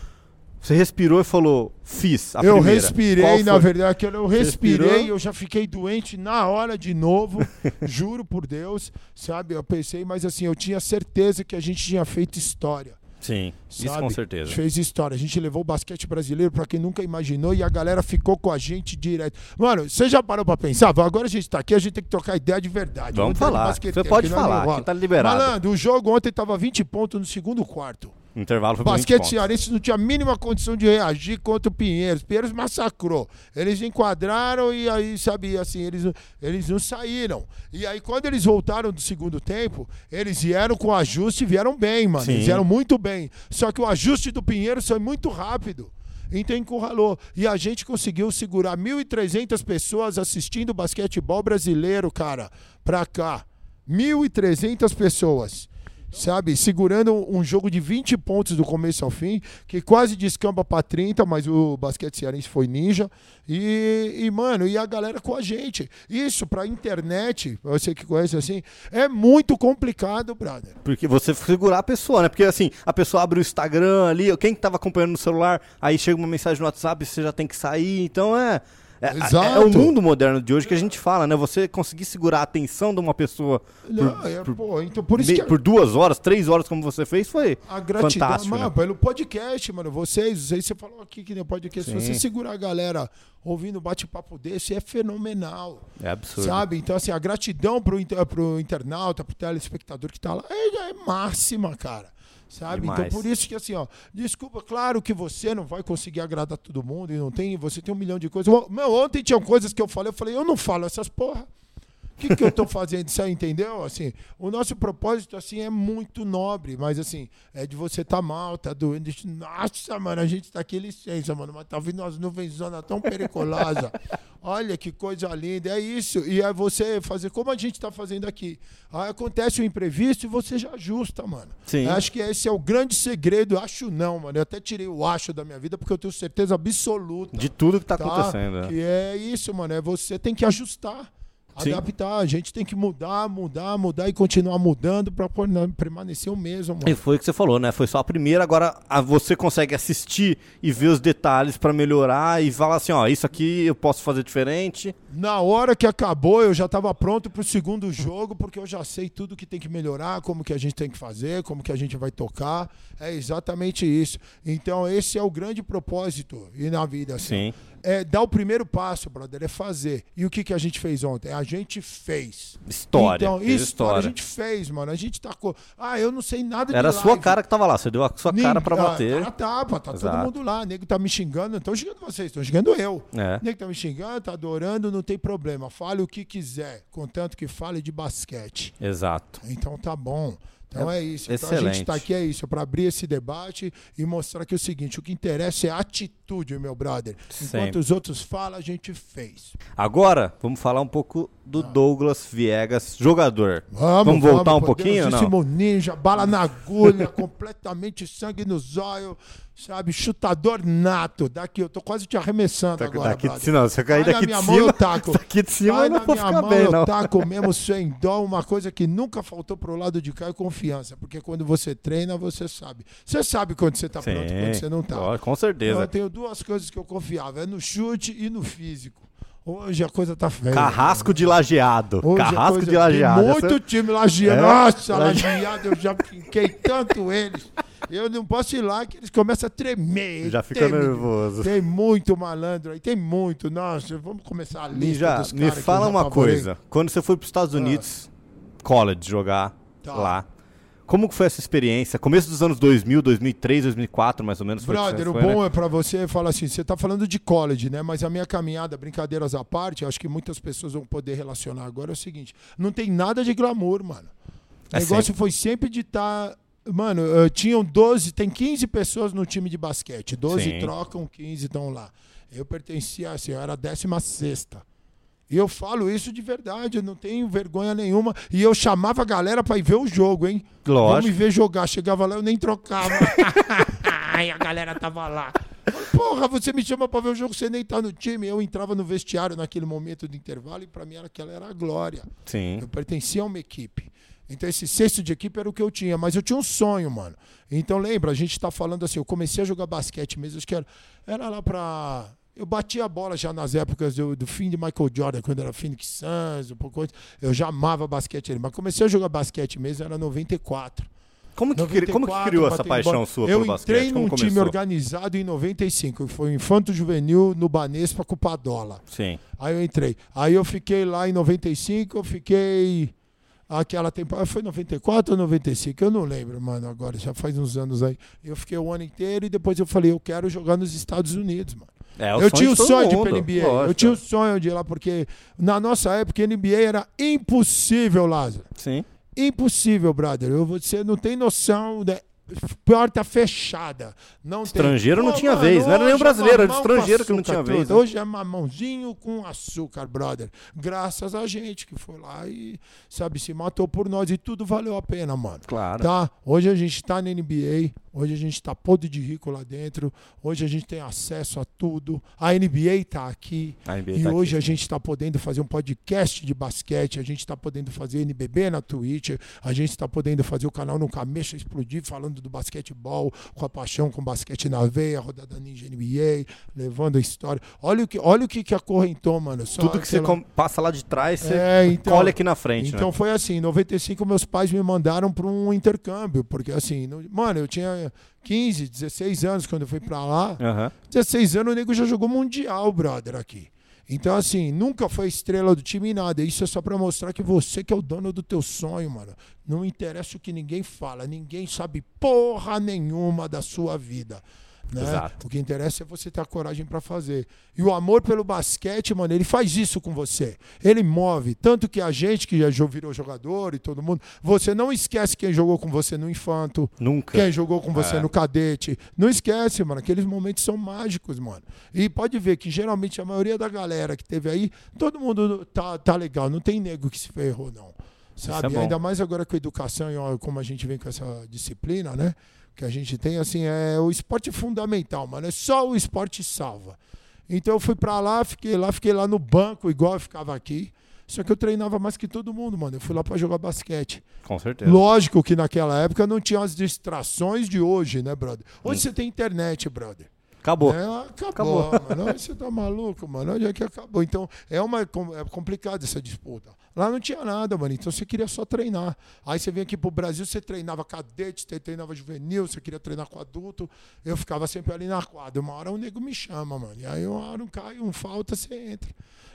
você respirou e falou, fiz a eu primeira. respirei, na verdade, aquilo eu respirei, respirou? eu já fiquei doente na hora de novo, (laughs) juro por Deus, sabe? Eu pensei, mas assim, eu tinha certeza que a gente tinha feito história. Sim, isso Sabe? com A certeza. gente fez história. A gente levou o basquete brasileiro pra quem nunca imaginou e a galera ficou com a gente direto. Mano, você já parou pra pensar? Agora a gente tá aqui, a gente tem que trocar ideia de verdade. Vamos Vamos falar. Você pode que falar, aqui tá liberado. Malandro, o jogo ontem tava 20 pontos no segundo quarto. O intervalo foi O pra 20 basquete cearense não tinha a mínima condição de reagir contra o Pinheiros. Pinheiros massacrou. Eles enquadraram e aí, sabe, assim, eles, não- eles não saíram. E aí, quando eles voltaram do segundo tempo, eles vieram com ajuste e vieram bem, mano. Sim. Eles vieram muito bem. Só que o ajuste do Pinheiros foi muito rápido. Então encurralou. E a gente conseguiu segurar 1.300 pessoas assistindo basquetebol brasileiro, cara, pra cá. 1.300 pessoas sabe? Segurando um jogo de 20 pontos do começo ao fim, que quase descamba pra 30, mas o basquete cearense foi ninja. E, e, mano, e a galera com a gente. Isso pra internet, você que conhece assim, é muito complicado, brother. Porque você segurar a pessoa, né? Porque assim, a pessoa abre o Instagram ali, quem que tava acompanhando no celular, aí chega uma mensagem no WhatsApp, você já tem que sair, então é. É, é- é o mundo moderno de hoje que a gente fala, né? Você conseguir segurar a atenção de uma pessoa Não, é, por- pô, então por isso me- que por duas horas, três horas, como você fez, foi a gratidão, fantástico. mano, né? pelo podcast, mano, vocês, vocês, você falou aqui que nem podcast, se Sim. você segurar a galera ouvindo bate-papo desse, é fenomenal. É absurdo. Sabe? Então, assim, a gratidão pro, pro internauta, pro telespectador que tá lá, é, é máxima, cara. Sabe? Demais. Então, por isso que, assim, ó, desculpa, claro que você não vai conseguir agradar todo mundo e não tem, você tem um milhão de coisas. Meu, ontem tinha coisas que eu falei, eu falei, eu não falo essas porra. O que, que eu tô fazendo aí, entendeu? Assim, o nosso propósito, assim, é muito nobre, mas, assim, é de você tá mal, tá doendo. Nossa, mano, a gente tá aqui, licença, mano, mas tá vindo umas nuvens tão pericolosas. (laughs) Olha que coisa linda, é isso. E é você fazer como a gente tá fazendo aqui. Aí acontece o imprevisto e você já ajusta, mano. Sim. Eu acho que esse é o grande segredo. Acho não, mano. Eu até tirei o acho da minha vida porque eu tenho certeza absoluta De tudo que tá, tá? acontecendo. né? Que é isso, mano. É você tem que ajustar, Sim. adaptar. A gente tem que mudar, mudar, mudar e continuar mudando por- permanecer o mesmo, E mano. foi o que você falou, né? Foi só a primeira, agora você consegue assistir e ver os detalhes pra melhorar e falar assim, ó, isso aqui eu posso fazer diferente. Na hora que acabou, eu já estava pronto pro segundo jogo, porque eu já sei tudo que tem que melhorar, como que a gente tem que fazer, como que a gente vai tocar. É exatamente isso. Então, esse é o grande propósito e na vida, assim. Sim. É dar o primeiro passo, brother, é fazer. E o que, que a gente fez ontem? A gente fez. História. Então, isso, história. a gente fez, mano. A gente tacou. Ah, eu não sei nada de Era a sua cara que tava lá, você deu a sua cara pra Ninguém- bater. Ah, tapa, tá Exato. todo mundo lá. Nego tá me xingando, não estão xingando vocês, estão xingando eu. É. Nego tá me xingando, tá adorando, não tem problema. Fale o que quiser, contanto que fale de basquete. Exato. Então tá bom. Então é, isso. Então a excelente. gente tá aqui é isso, para abrir esse debate e mostrar que é o seguinte, o que interessa é atitude, meu brother. Enquanto Sempre. os outros falam, a gente fez. Agora, vamos falar um pouco do Douglas Viegas, jogador. Vamos, voltar um pouquinho ou não? Ninja, bala na agulha, (laughs) completamente sangue nos olhos, sabe? Chutador nato. Daqui, eu tô quase te arremessando agora, daqui, brother. se não, se eu cair Vai daqui de mão, eu cima, taco. (laughs) daqui de cima eu não vou ficar mão, bem, eu não. taco (laughs) mesmo sem dó, uma coisa que nunca faltou pro lado de cá é confiança. Porque quando você treina, você sabe. Você sabe quando você tá Sim, pronto, quando você não tá. ó, com Eu certeza. tenho duas coisas que eu confiava, é no chute e no físico. Hoje a coisa tá feia. Carrasco de lajeado. Hoje Carrasco coisa- de lajeado. Tem muito Essa- time lajeado. É? Nossa, Laje- lajeado, eu já fiquei tanto eles. Eu não posso ir lá que eles começam a tremer. Já fica nervoso. Tem muito malandro aí, tem muito. Nossa, vamos começar a lista Ninja, me fala uma coisa. Quando você foi para os Estados Unidos, college, jogar Tá. lá, como que foi essa experiência? Começo dos anos 2000, 2003, 2004, mais ou menos. Brother, o foi, bom né? é pra você falar assim, você tá falando de college, né? Mas a minha caminhada, brincadeiras à parte, acho que muitas pessoas vão poder relacionar agora é o seguinte, não tem nada de glamour, mano. O É negócio foi sempre de estar Mano, eh, tinham 12, tem 15 pessoas no time de basquete. 12 Sim. trocam, 15 estão lá. Eu pertencia, assim, eu era a 16. E eu falo isso de verdade, eu não tenho vergonha nenhuma. E eu chamava a galera pra ir ver o jogo, hein? Vamos me Lógico. ver jogar. Chegava lá, eu nem trocava. (laughs) Aí a galera tava lá. Porra, você me chama pra ver o jogo, você nem tá no time. Eu entrava no vestiário naquele momento do intervalo e pra mim era, aquela era a glória. Sim. Eu pertencia a uma equipe. Então esse sexto de equipe era o que eu tinha, mas eu tinha um sonho, mano. Então lembra, a gente tá falando assim, eu comecei a jogar basquete mesmo, acho que era, era lá pra... Eu batia a bola já nas épocas do, do fim de Michael Jordan, quando era Phoenix Suns, um pouco antes. Eu já amava basquete ali, mas comecei a jogar basquete mesmo, era 94. Como que, cri- como que 94, criou essa paixão bola. sua Eu pelo basquete? entrei Como num time começou? organizado em 95, que foi o Infanto Juvenil no Banespa com o Padola. Sim. Aí eu entrei. Aí eu fiquei lá em 95, eu fiquei aquela temporada, foi 94 ou 95, eu não lembro, mano, agora, já faz uns anos aí. Eu fiquei o ano inteiro e depois eu falei, eu quero jogar nos Estados Unidos, mano. É, eu tinha o sonho de ir pra NBA, eu tinha o sonho de ir lá, porque na nossa época NBA era impossível, Lázaro. Sim. Impossível, brother. Eu, você não tem noção da porta fechada. Não Estrangeiro tem. não Pô, tinha mano, vez, não era nem o é brasileiro, era estrangeiro que não tinha vez, né? Hoje é mamãozinho com açúcar, brother. Graças a gente que foi lá e, sabe, se matou por nós e tudo valeu a pena, mano. Claro. Tá? Hoje a gente tá na NBA, Hoje a gente está podre de rico lá dentro. Hoje a gente tem acesso a tudo. A NBA está aqui. NBA E tá hoje aqui. a gente está podendo fazer um podcast de basquete, a gente está podendo fazer NBB na Twitch, a gente está podendo fazer o canal No Camexa explodir, falando do basquetebol, com a paixão com basquete na veia, rodada ninja NBA, levando a história. Olha o que, olha o que, que acorrentou, mano. Só Tudo que você aquela- com- passa lá de trás, você É, então- colhe aqui na frente, então né? foi assim, em 95 meus pais me mandaram para um intercâmbio, porque assim, no- mano, eu tinha 15, 16 anos quando eu fui para lá. Aham. 16 anos o nego já jogou mundial, brother, aqui. Então, assim, nunca foi estrela do time em nada. Isso é só pra mostrar que você que é o dono do teu sonho, mano. Não interessa o que ninguém fala. Ninguém sabe porra nenhuma da sua vida. Né? Exato. O que interessa é você ter a coragem pra fazer. E o amor pelo basquete, mano, ele faz isso com você. Ele move. Tanto que a gente que já virou jogador e todo mundo, você não esquece quem jogou com você no infanto, Nunca. quem jogou com você É. no cadete. Não esquece, mano. Aqueles momentos são mágicos, mano. E pode ver que geralmente a maioria da galera que teve aí, todo mundo tá, tá legal. Não tem nego que se ferrou, não. Sabe? é. Ainda mais agora com a educação e como a gente vem com essa disciplina, né? Que a gente tem, assim, é o esporte fundamental, mano. É só o esporte salva. Então eu fui pra lá, fiquei lá, fiquei lá no banco, igual eu ficava aqui. Só que eu treinava mais que todo mundo, mano. Eu fui lá pra jogar basquete. Com certeza. Lógico que naquela época não tinha as distrações de hoje, né, brother? Hoje Hum. você tem internet, brother. Acabou. É, acabou, mano. Hoje você tá maluco, mano. Onde é que acabou? Então, é uma é complicado essa disputa. Lá não tinha nada, mano. Então você queria só treinar. Aí você vem aqui pro Brasil, você treinava cadete, você treinava juvenil, você queria treinar com adulto. Eu ficava sempre ali na quadra. Uma hora o nego me chama, mano. E aí uma hora um cai, um falta, você entra.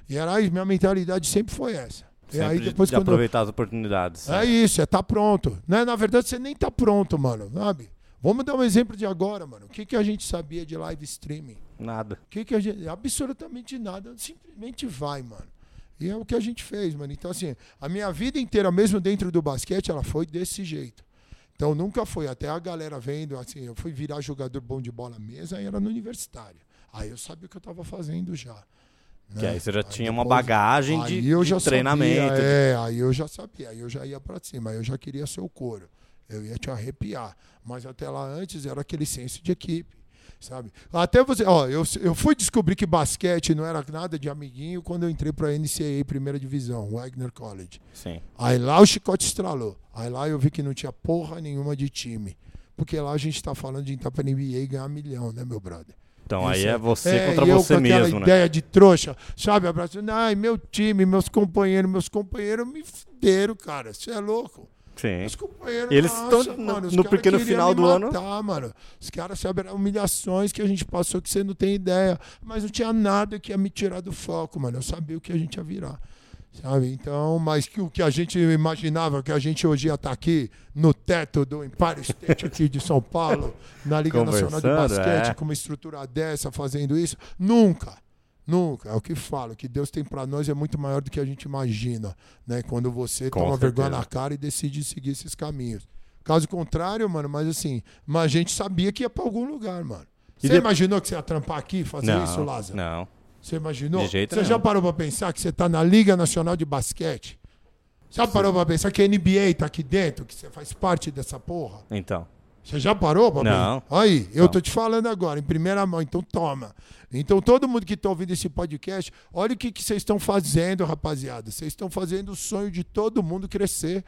E era aí, minha mentalidade sempre foi essa. e Sempre aí de- depois de quando eu- aproveitar as oportunidades. é isso, é tá pronto. Né? Na verdade, você nem tá pronto, mano, sabe? Vamos dar um exemplo de agora, mano. O que, que a gente sabia de live streaming? Nada. O que, que a gente. Absolutamente nada. Simplesmente vai, mano. E é o que a gente fez, mano. Então, assim, a minha vida inteira, mesmo dentro do basquete, ela foi desse jeito. Então, nunca foi. Até a galera vendo, assim, eu fui virar jogador bom de bola mesa, aí era no universitário. Aí eu sabia o que eu tava fazendo já. Que né? aí você já tinha uma depois- bagagem de, Aí de treinamento. Sabia, é, aí eu já sabia, aí eu já ia pra cima, aí eu já queria ser o couro. Eu ia te arrepiar. Mas até lá antes era aquele senso de equipe, sabe? Até você, ó, eu, eu fui descobrir que basquete não era nada de amiguinho quando eu entrei pra NCAA primeira divisão, Wagner College. Sim. Aí lá o chicote estralou. Aí lá eu vi que não tinha porra nenhuma de time. Porque lá a gente tá falando de entrar pra NBA e ganhar milhão, né, meu brother? Então aí Isso é você É, contra eu você com aquela mesmo, né? ideia de trouxa, sabe? Abraçando, ai, meu time, meus companheiros, meus companheiros me fuderam, cara. Você é louco? Sim. Os companheiros, eles estão no- pequeno final do ano. matar, mano. Os caras sabe as humilhações que a gente passou que você não tem ideia. Mas não tinha nada que ia me tirar do foco, mano. Eu sabia o que a gente ia virar. Sabe? Então, mas que o que a gente imaginava, que a gente hoje ia estar aqui no teto do Empire State aqui de São Paulo, na Liga Nacional de Basquete, é. com uma estrutura dessa, fazendo isso, nunca. Nunca, é o que falo. O que Deus tem pra nós é muito maior do que a gente imagina, né? Quando você Com toma vergonha certeza. na cara e decide seguir esses caminhos. Caso contrário, mano, mas assim, mas a gente sabia que ia pra algum lugar, mano. Você de- imaginou que você ia trampar aqui, fazer Não, isso, Lázaro? não. Você imaginou? De jeito você nenhum. já parou pra pensar que você tá na Liga Nacional de Basquete? Já parou pra pensar que a NBA tá aqui dentro, que você faz parte dessa porra? Então. Você já parou pra Não. Aí, eu Não. tô te falando agora, em primeira mão, então toma. Então todo mundo que tá ouvindo esse podcast, olha o que que vocês estão fazendo, rapaziada. Vocês estão fazendo o sonho de todo mundo crescer.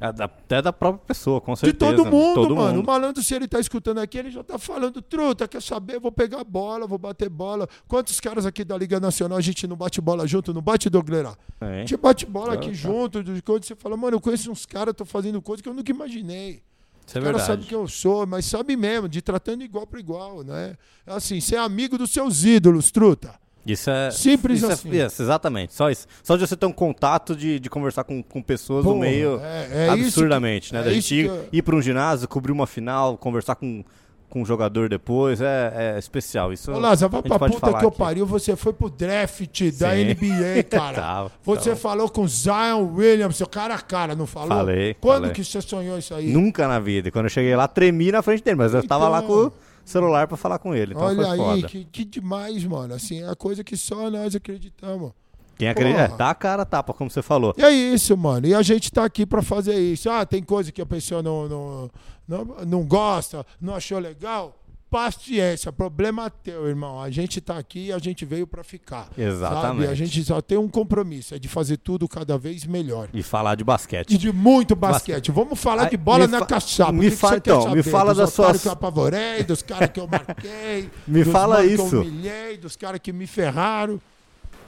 É Até da própria pessoa, com De certeza. todo mundo, todo mano. mundo. O malandro, se ele tá escutando aqui, ele já tá falando, truta, quer saber? Vou pegar bola, vou bater bola. Quantos caras aqui da Liga Nacional a gente não bate bola junto? Não bate, Doglerá? A Hein? gente bate bola aqui tá. junto, de coisa, você fala, mano, eu conheço uns caras, tô fazendo coisa que eu nunca imaginei. Isso é verdade. quem eu sou, mas sabe mesmo, de tratando igual para igual, né? É Assim, ser amigo dos seus ídolos, truta. Isso é. Simples isso é- assim. isso, exatamente. Só isso. Só de você ter um contato de, de conversar com, com pessoas no Porra, meio é- é absurdamente, que- né? é Da gente ir, que ir para um ginásio, cobrir uma final, conversar com, com um jogador depois, é, é especial. Isso Ô, Lázaro, vai pra puta que eu pariu, você foi pro draft da Sim. NBA, (laughs) cara. Tava, você tava. falou com Zion Williams, seu cara a cara, não falou? Falei, Quando falei. que você sonhou isso aí? Nunca na vida. Quando eu cheguei lá, tremi na frente dele, mas eu tava lá Então. com o celular pra falar com ele. Então Olha aí, que, que demais, mano. Assim, é a coisa que só nós acreditamos. Quem acredita, é, dá a cara tapa, como você falou. E é isso, mano. E a gente tá aqui pra fazer isso. Ah, tem coisa que a pessoa não, não, não, não gosta, não achou legal. Paciência, problema teu, irmão. A gente tá aqui e a gente veio pra ficar. Exatamente. Sabe? A gente só tem um compromisso, é de fazer tudo cada vez melhor. E falar de basquete. E de muito basquete. Vamos falar de bola me na fa- caçapa. me que que fa- quer então, me fala dos das suas- que eu apavorei, dos caras que eu marquei. (laughs) Me dos fala isso. Que eu humilhei, dos caras que me ferraram.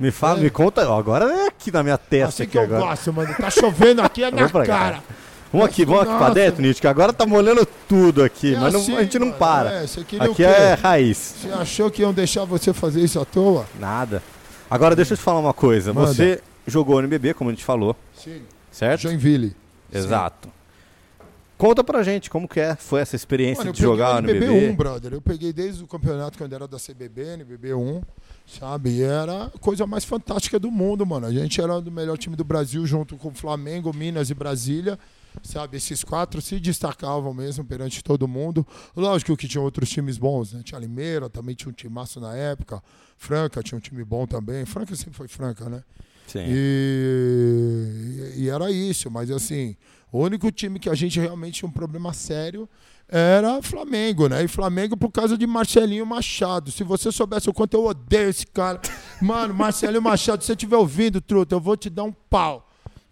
Me fala, É. me conta. ó, Agora é aqui na minha testa. Assim que eu agora. gosto, mano. Tá chovendo aqui, é (laughs) na cá. cara. Vamos aqui, vamos aqui pra dentro, Nietzsche, que agora tá molhando tudo aqui. É mas não- assim, a gente não mano, para. é, aqui é raiz. Você achou que iam deixar você fazer isso à toa? Nada. Agora deixa eu te falar uma coisa. Manda. Você jogou NBB, como a gente falou, Sim. certo? Joinville. Exato. Conta pra gente como que é, foi essa experiência Mano, de jogar peguei no NBB 1, NBB. brother. Eu peguei desde o campeonato quando era da CBB, NBB 1, sabe? Era a coisa mais fantástica do mundo, mano. A gente era o melhor time do Brasil junto com Flamengo, Minas e Brasília. Sabe, esses quatro se destacavam mesmo perante todo mundo. Lógico que tinha outros times bons, né? Tinha Limeira, também tinha um timaço na época. Franca tinha um time bom também. Franca sempre foi Franca, né? Sim. E, e era isso, mas assim, o único time que a gente realmente tinha um problema sério era Flamengo, né? E Flamengo por causa de Marcelinho Machado. Se você soubesse o quanto eu odeio esse cara. Mano, Marcelinho Machado, se você estiver ouvindo, truta, eu vou te dar um pau.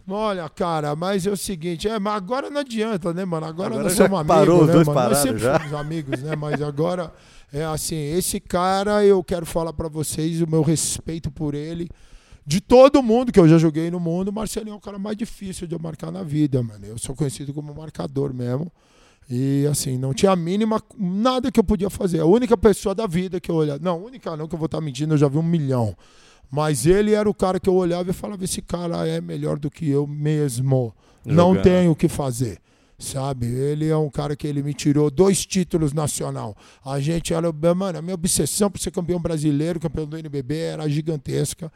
Olha, cara, mas é o seguinte, é, mas agora não adianta, né, mano? Agora, Agora nós somos parou, amigos, os né, mano? Nós sempre já. fomos amigos, né? Mas agora é assim, esse cara eu quero falar pra vocês o meu respeito por ele. De todo mundo que eu já joguei no mundo, o Marcelinho é o cara mais difícil de eu marcar na vida, mano. Eu sou conhecido como marcador mesmo. E assim, não tinha a mínima, nada que eu podia fazer. A única pessoa da vida que eu olhava. Não, única não, que eu vou estar mentindo, eu já vi um milhão. Mas ele era o cara que eu olhava e falava: esse cara é melhor do que eu mesmo. Não Jogando. tenho o que fazer. Sabe? Ele é um cara que ele me tirou dois títulos nacional. A gente era. Mano, a minha obsessão por ser campeão brasileiro, campeão do NBB, era gigantesca.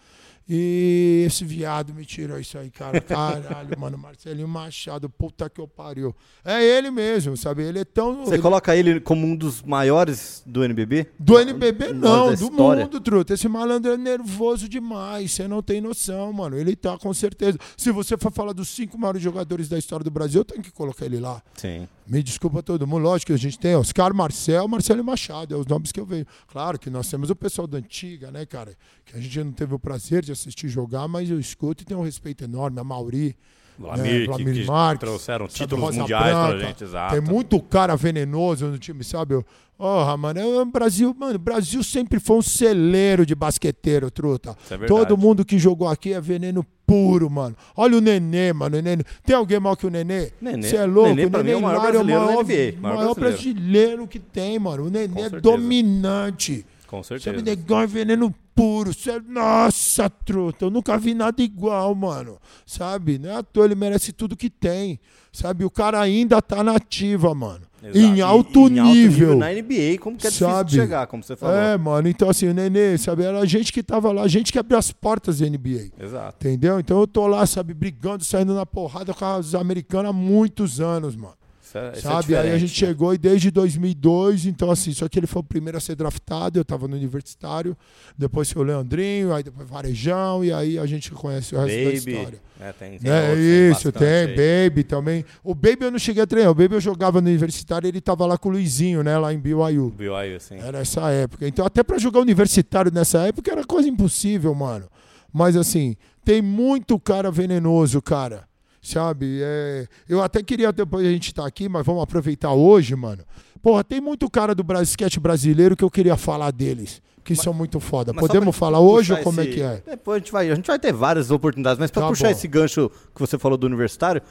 E esse viado me tirou isso aí, cara. (laughs) Caralho, mano. Marcelinho Machado, puta que eu pariu. É ele mesmo, sabe? Ele é tão. Você coloca ele como um dos maiores do NBB? Do NBB não, do mundo, truta. Esse malandro é nervoso demais, você não tem noção, mano. Ele tá com certeza. Se você for falar dos cinco maiores jogadores da história do Brasil, eu tenho que colocar ele lá. Sim. Me desculpa todo mundo, lógico que a gente tem Oscar Marcel, Marcelo Machado, é os nomes que eu vejo. Claro que nós temos o pessoal da antiga, né, cara? Que a gente não teve o prazer de assistir jogar, mas eu escuto e tenho um respeito enorme. A Mauri, né, que- Vlamir que, Marques, trouxeram títulos Rosa mundiais pra Branca. gente, exato. Tem muito cara venenoso no time, sabe? Porra, mano, é o Brasil, mano, Brasil sempre foi um celeiro de basqueteiro, truta. É. Todo mundo que jogou aqui é veneno puro, mano. Olha o Nenê, mano. O Nenê. Tem alguém mal que o Nenê? Nenê- Você é louco? Nenê, o Nenê mim, é o maior Hilário brasileiro maior, NBA, maior maior brasileiro. brasileiro que tem, mano. O Nenê é dominante. Com Sabe, certeza. negão é veneno puro. Cê, nossa, truta, eu nunca vi nada igual, mano. Sabe? Não é à toa, ele merece tudo que tem. Sabe? O cara ainda tá na ativa, mano. Em E- alto, em nível. Na NBA, como que é difícil Sabe? de chegar, como você falou. É, mano. Então, assim, o Nenê, sabe? Era a gente que tava lá, a gente que abriu as portas da NBA. Exato. Entendeu? Então eu tô lá, sabe, brigando, saindo na porrada com as americanas há muitos anos, mano. É, isso é Sabe? Aí a gente né? chegou e desde 2002, então assim, só que ele foi o primeiro a ser draftado, eu tava no universitário, depois foi o Leandrinho, aí depois Varejão, e aí a gente conhece o resto da Baby. história. É, tem, tem É outros, isso, tem. Baby também. O Baby eu não cheguei a treinar, o Baby eu jogava no universitário, ele tava lá com o Luizinho, né, lá em BYU. BYU, assim. Era essa época. Então, até pra jogar universitário nessa época era quase impossível, mano. Mas assim, tem muito cara venenoso, cara. Sabe? É, eu até queria depois a gente estar aqui, mas vamos aproveitar hoje, mano. Porra, tem muito cara do basquete brasileiro que eu queria falar deles, que são muito foda. Mas Podemos falar hoje ou como é esse- que é? Depois a gente vai, a gente vai ter várias oportunidades, mas pra Tá puxar bom. esse gancho que você falou do universitário,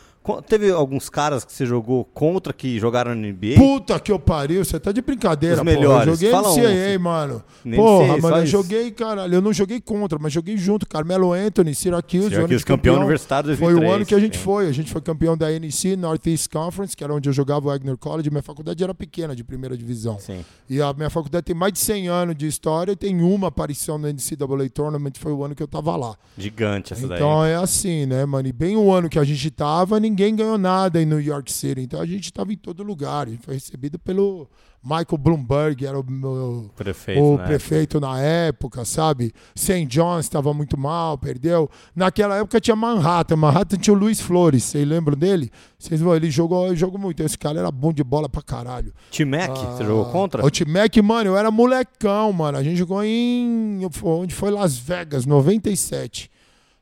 teve alguns caras que você jogou contra que jogaram no NBA? Puta que eu pariu, você tá de brincadeira, Os porra. melhores. Eu joguei Fala um, NCAA, filho. mano. Nem Porra, mano, eu isso. joguei, caralho, eu não joguei contra, mas joguei junto. Carmelo Anthony, Syracuse, Syracuse, de campeão universitário Foi o 2003, ano que a gente sim. foi. A gente foi campeão da NC, Northeast Conference, que era onde eu jogava o Wagner College. Minha faculdade era pequena, de primeira divisão. Sim. E a minha faculdade tem mais de 100 anos de história e tem uma aparição no NCAA Tournament, foi o ano que eu tava lá. Gigante essa Então daí. é assim, né, mano? E bem o ano que a gente tava, ninguém ganhou nada em New York City. Então a gente tava em todo lugar. A gente foi recebido pelo Michael Bloomberg era o meu Prefeito, o né? prefeito na época, sabe? St. John's estava muito mal, perdeu. Naquela época tinha Manhattan. Manhattan tinha o Luiz Flores. Vocês lembram dele? Vocês vão, ele jogou, jogou muito. Esse cara era bom de bola pra caralho. T-Mac, você jogou contra? O T-Mac, mano, eu era molecão, mano. A gente jogou em. Onde foi Las Vegas, 97.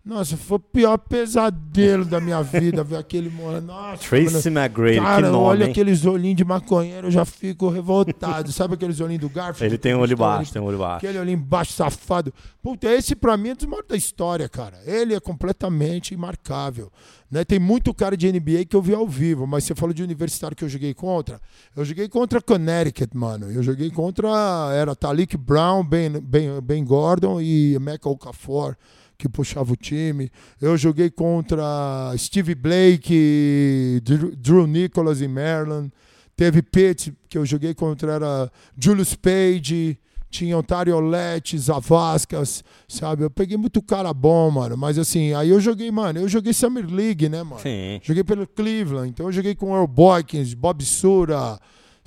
Nossa, foi o pior pesadelo da minha vida ver aquele mano. Nossa, Tracy mano. McGrady, Cara, que nome, olha hein? aqueles olhinhos de maconheiro, eu já fico revoltado. Sabe aqueles olhinhos do Garfield? Ele tem um olho baixo, tem um olho baixo. Aquele olhinho embaixo, safado. Puta, esse pra mim é dos maiores da história, cara. Ele é completamente imarcável. Né? Tem muito cara de NBA que eu vi ao vivo, mas você falou de universitário que eu joguei contra. Eu joguei contra Connecticut, mano. Eu joguei contra. Era Talik Brown, Ben, ben, ben Gordon e Mecca Okafor, que puxava o time. Eu joguei contra Steve Blake, Drew, Nicholas e Maryland. Teve Pitt, que eu joguei contra era Julius Page, tinha Ontario Lete, Zavascas, sabe? Eu peguei muito cara bom, mano. Mas assim, aí eu joguei, mano, eu joguei Summer League, né, mano? Sim. Joguei pelo Cleveland, então eu joguei com Earl Boykins, Bob Sura,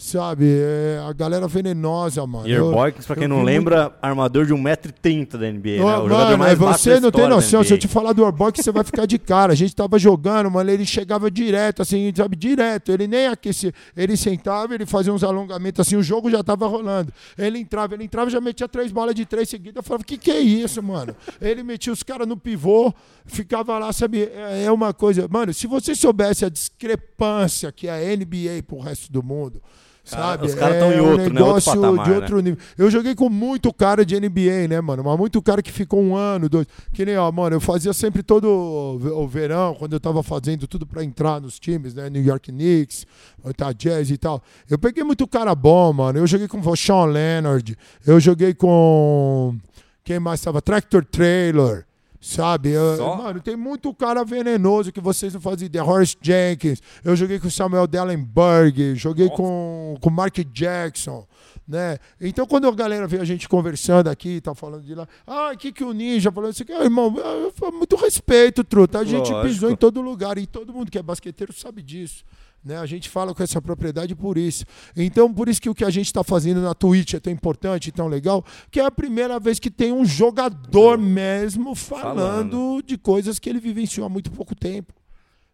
sabe? É, a galera venenosa, mano. E Boykins, pra quem eu não lembra, armador de 1,30m da NBA, né? Ô, O mano, mais você não tem noção. Se eu te falar do Orbock, você vai ficar de cara. A gente tava jogando, mano, ele chegava direto, assim, sabe, direto. Ele nem aquecia. Ele sentava, ele fazia uns alongamentos assim, o jogo já tava rolando. Ele entrava, ele entrava, já metia três bolas de três seguidas. Eu falava, que que é isso, mano? Ele metia os caras no pivô, ficava lá, sabe? É é uma coisa. Mano, se você soubesse a discrepância que é a NBA pro resto do mundo. Sabe? os caras é tão em um outro, né? Outro negócio patamar, de né? outro nível. Eu joguei com muito cara de NBA, né, mano? Mas muito cara que ficou um ano, dois. Que nem, ó, mano, eu fazia sempre todo o verão, quando eu tava fazendo tudo pra entrar nos times, né? New York Knicks, Utah Jazz e tal. Eu peguei muito cara bom, mano. Eu joguei com o Sean Leonard. Eu joguei com. Quem mais tava? Tractor Trailer. Sabe? Eu- mano, tem muito cara venenoso que vocês não fazem ideia. Horace Jenkins. Eu joguei com o Samuel Dellenberg. Joguei com o Mark Jackson. Né? Então, quando a galera vê a gente conversando aqui, tá falando de lá, ah, o que, que o Ninja falou? Isso aqui, ah, irmão, eu muito respeito, truta. A gente Lógico. pisou em todo lugar e todo mundo que é basqueteiro sabe disso. Né? A gente fala com essa propriedade por isso. Então, por isso que o que a gente está fazendo na Twitch é tão importante e tão legal, que é a primeira vez que tem um jogador mesmo falando, de coisas que ele vivenciou há muito pouco tempo.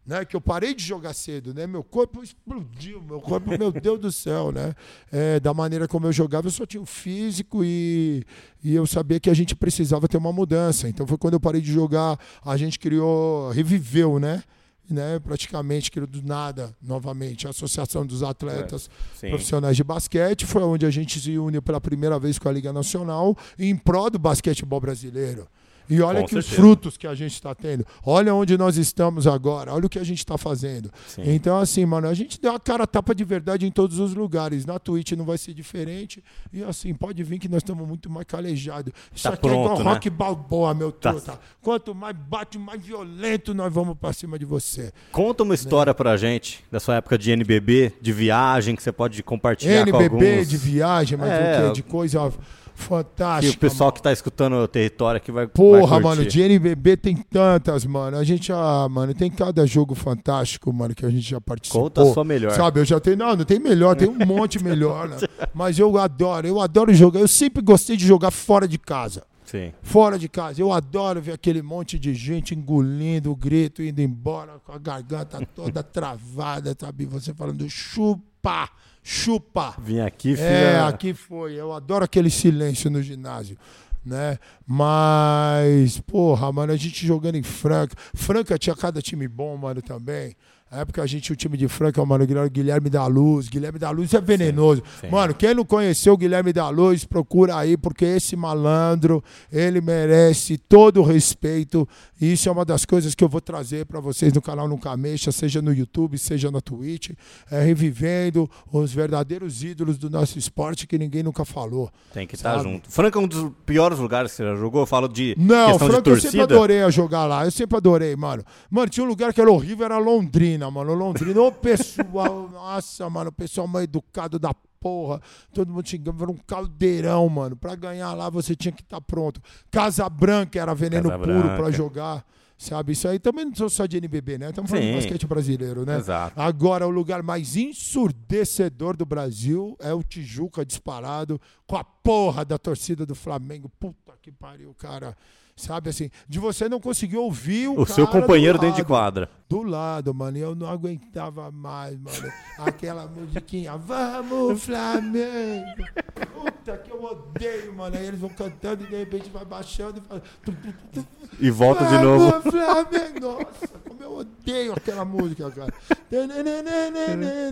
Né, que eu parei de jogar cedo, né? Meu corpo explodiu, meu corpo, meu Deus do céu, né? É, da maneira como eu jogava, eu só tinha o físico e, e eu sabia que a gente precisava ter uma mudança. Então foi quando eu parei de jogar, a gente criou, reviveu, né? Né, praticamente criou do nada novamente a Associação dos Atletas Sim. Profissionais de Basquete, foi onde a gente se une pela primeira vez com a Liga Nacional em prol do basquetebol brasileiro. E olha Com que os certeza. frutos que a gente está tendo. Olha onde nós estamos agora. Olha o que a gente está fazendo. Sim. Então, assim, mano, a gente deu a cara tapa de verdade em todos os lugares. Na Twitch não vai ser diferente. E assim, pode vir que nós estamos muito mais calejados. Isso Tá aqui é igual pronto, né? rock balboa, meu Tá. truta. Quanto mais bate, mais violento nós vamos pra cima de você. Conta uma história pra gente da sua época de NBB, de viagem, que você pode compartilhar com NBB alguns... de viagem, mas É, o quê? De coisa Que fantástica. o pessoal mano. que tá escutando o território aqui vai Porra, vai mano, de NBB tem tantas, mano. A gente, ah, mano, tem cada jogo fantástico, mano, que a gente já participou. Conta a sua melhor. Sabe, eu já tenho. Não, não tem melhor, tem um (laughs) monte melhor, né? Mas eu adoro, eu adoro jogar. Eu sempre gostei de jogar fora de casa. Sim. Fora de casa. Eu adoro ver aquele monte de gente engolindo o grito, indo embora com a garganta toda (laughs) travada, sabe? Você falando, chupa, chupa. Vim aqui, filha. É, aqui foi. Eu adoro aquele silêncio no ginásio. Né? Mas, porra, mano, a gente jogando em Franca. Franca tinha cada time bom, mano, também. Na época a gente tinha o time de Franca, mano, o Guilherme da Luz. Guilherme da Luz é venenoso. sim. Mano, quem não conheceu o Guilherme da Luz, procura aí, porque esse malandro, ele merece todo o respeito. E isso é uma das coisas que eu vou trazer pra vocês no canal Nunca Mexa, seja no YouTube, seja na Twitch, é, revivendo os verdadeiros ídolos do nosso esporte que ninguém nunca falou. Tem que estar Sabe? junto. Franca é um dos piores lugares que você já jogou. Eu falo de Não, questão de Franca eu sempre adorei jogar lá. Eu sempre adorei, mano. Mano, tinha um lugar que era horrível, era Londrina, mano. Londrina, ô pessoal, (laughs) nossa, mano, o pessoal mal educado da porra. Todo mundo xingando, era um caldeirão, mano. Pra ganhar lá você tinha que estar pronto. Casa Branca era veneno Casa puro pra jogar. Sabe, isso aí também não sou só de NBB, né? Estamos falando Sim. de basquete brasileiro, né? Exato. Agora, o lugar mais ensurdecedor do Brasil é o Tijuca disparado com a porra da torcida do Flamengo. Puta que pariu, cara. Sabe assim, de você não conseguir ouvir o, O seu companheiro dentro de quadra. Do lado, mano, e eu não aguentava mais, mano. Aquela musiquinha, vamos (laughs) Flamengo! Puta que eu odeio, mano. Aí eles vão cantando e de repente vai baixando e fala. E volta de Vamos, novo. Flamengo! Nossa, eu odeio aquela música, cara.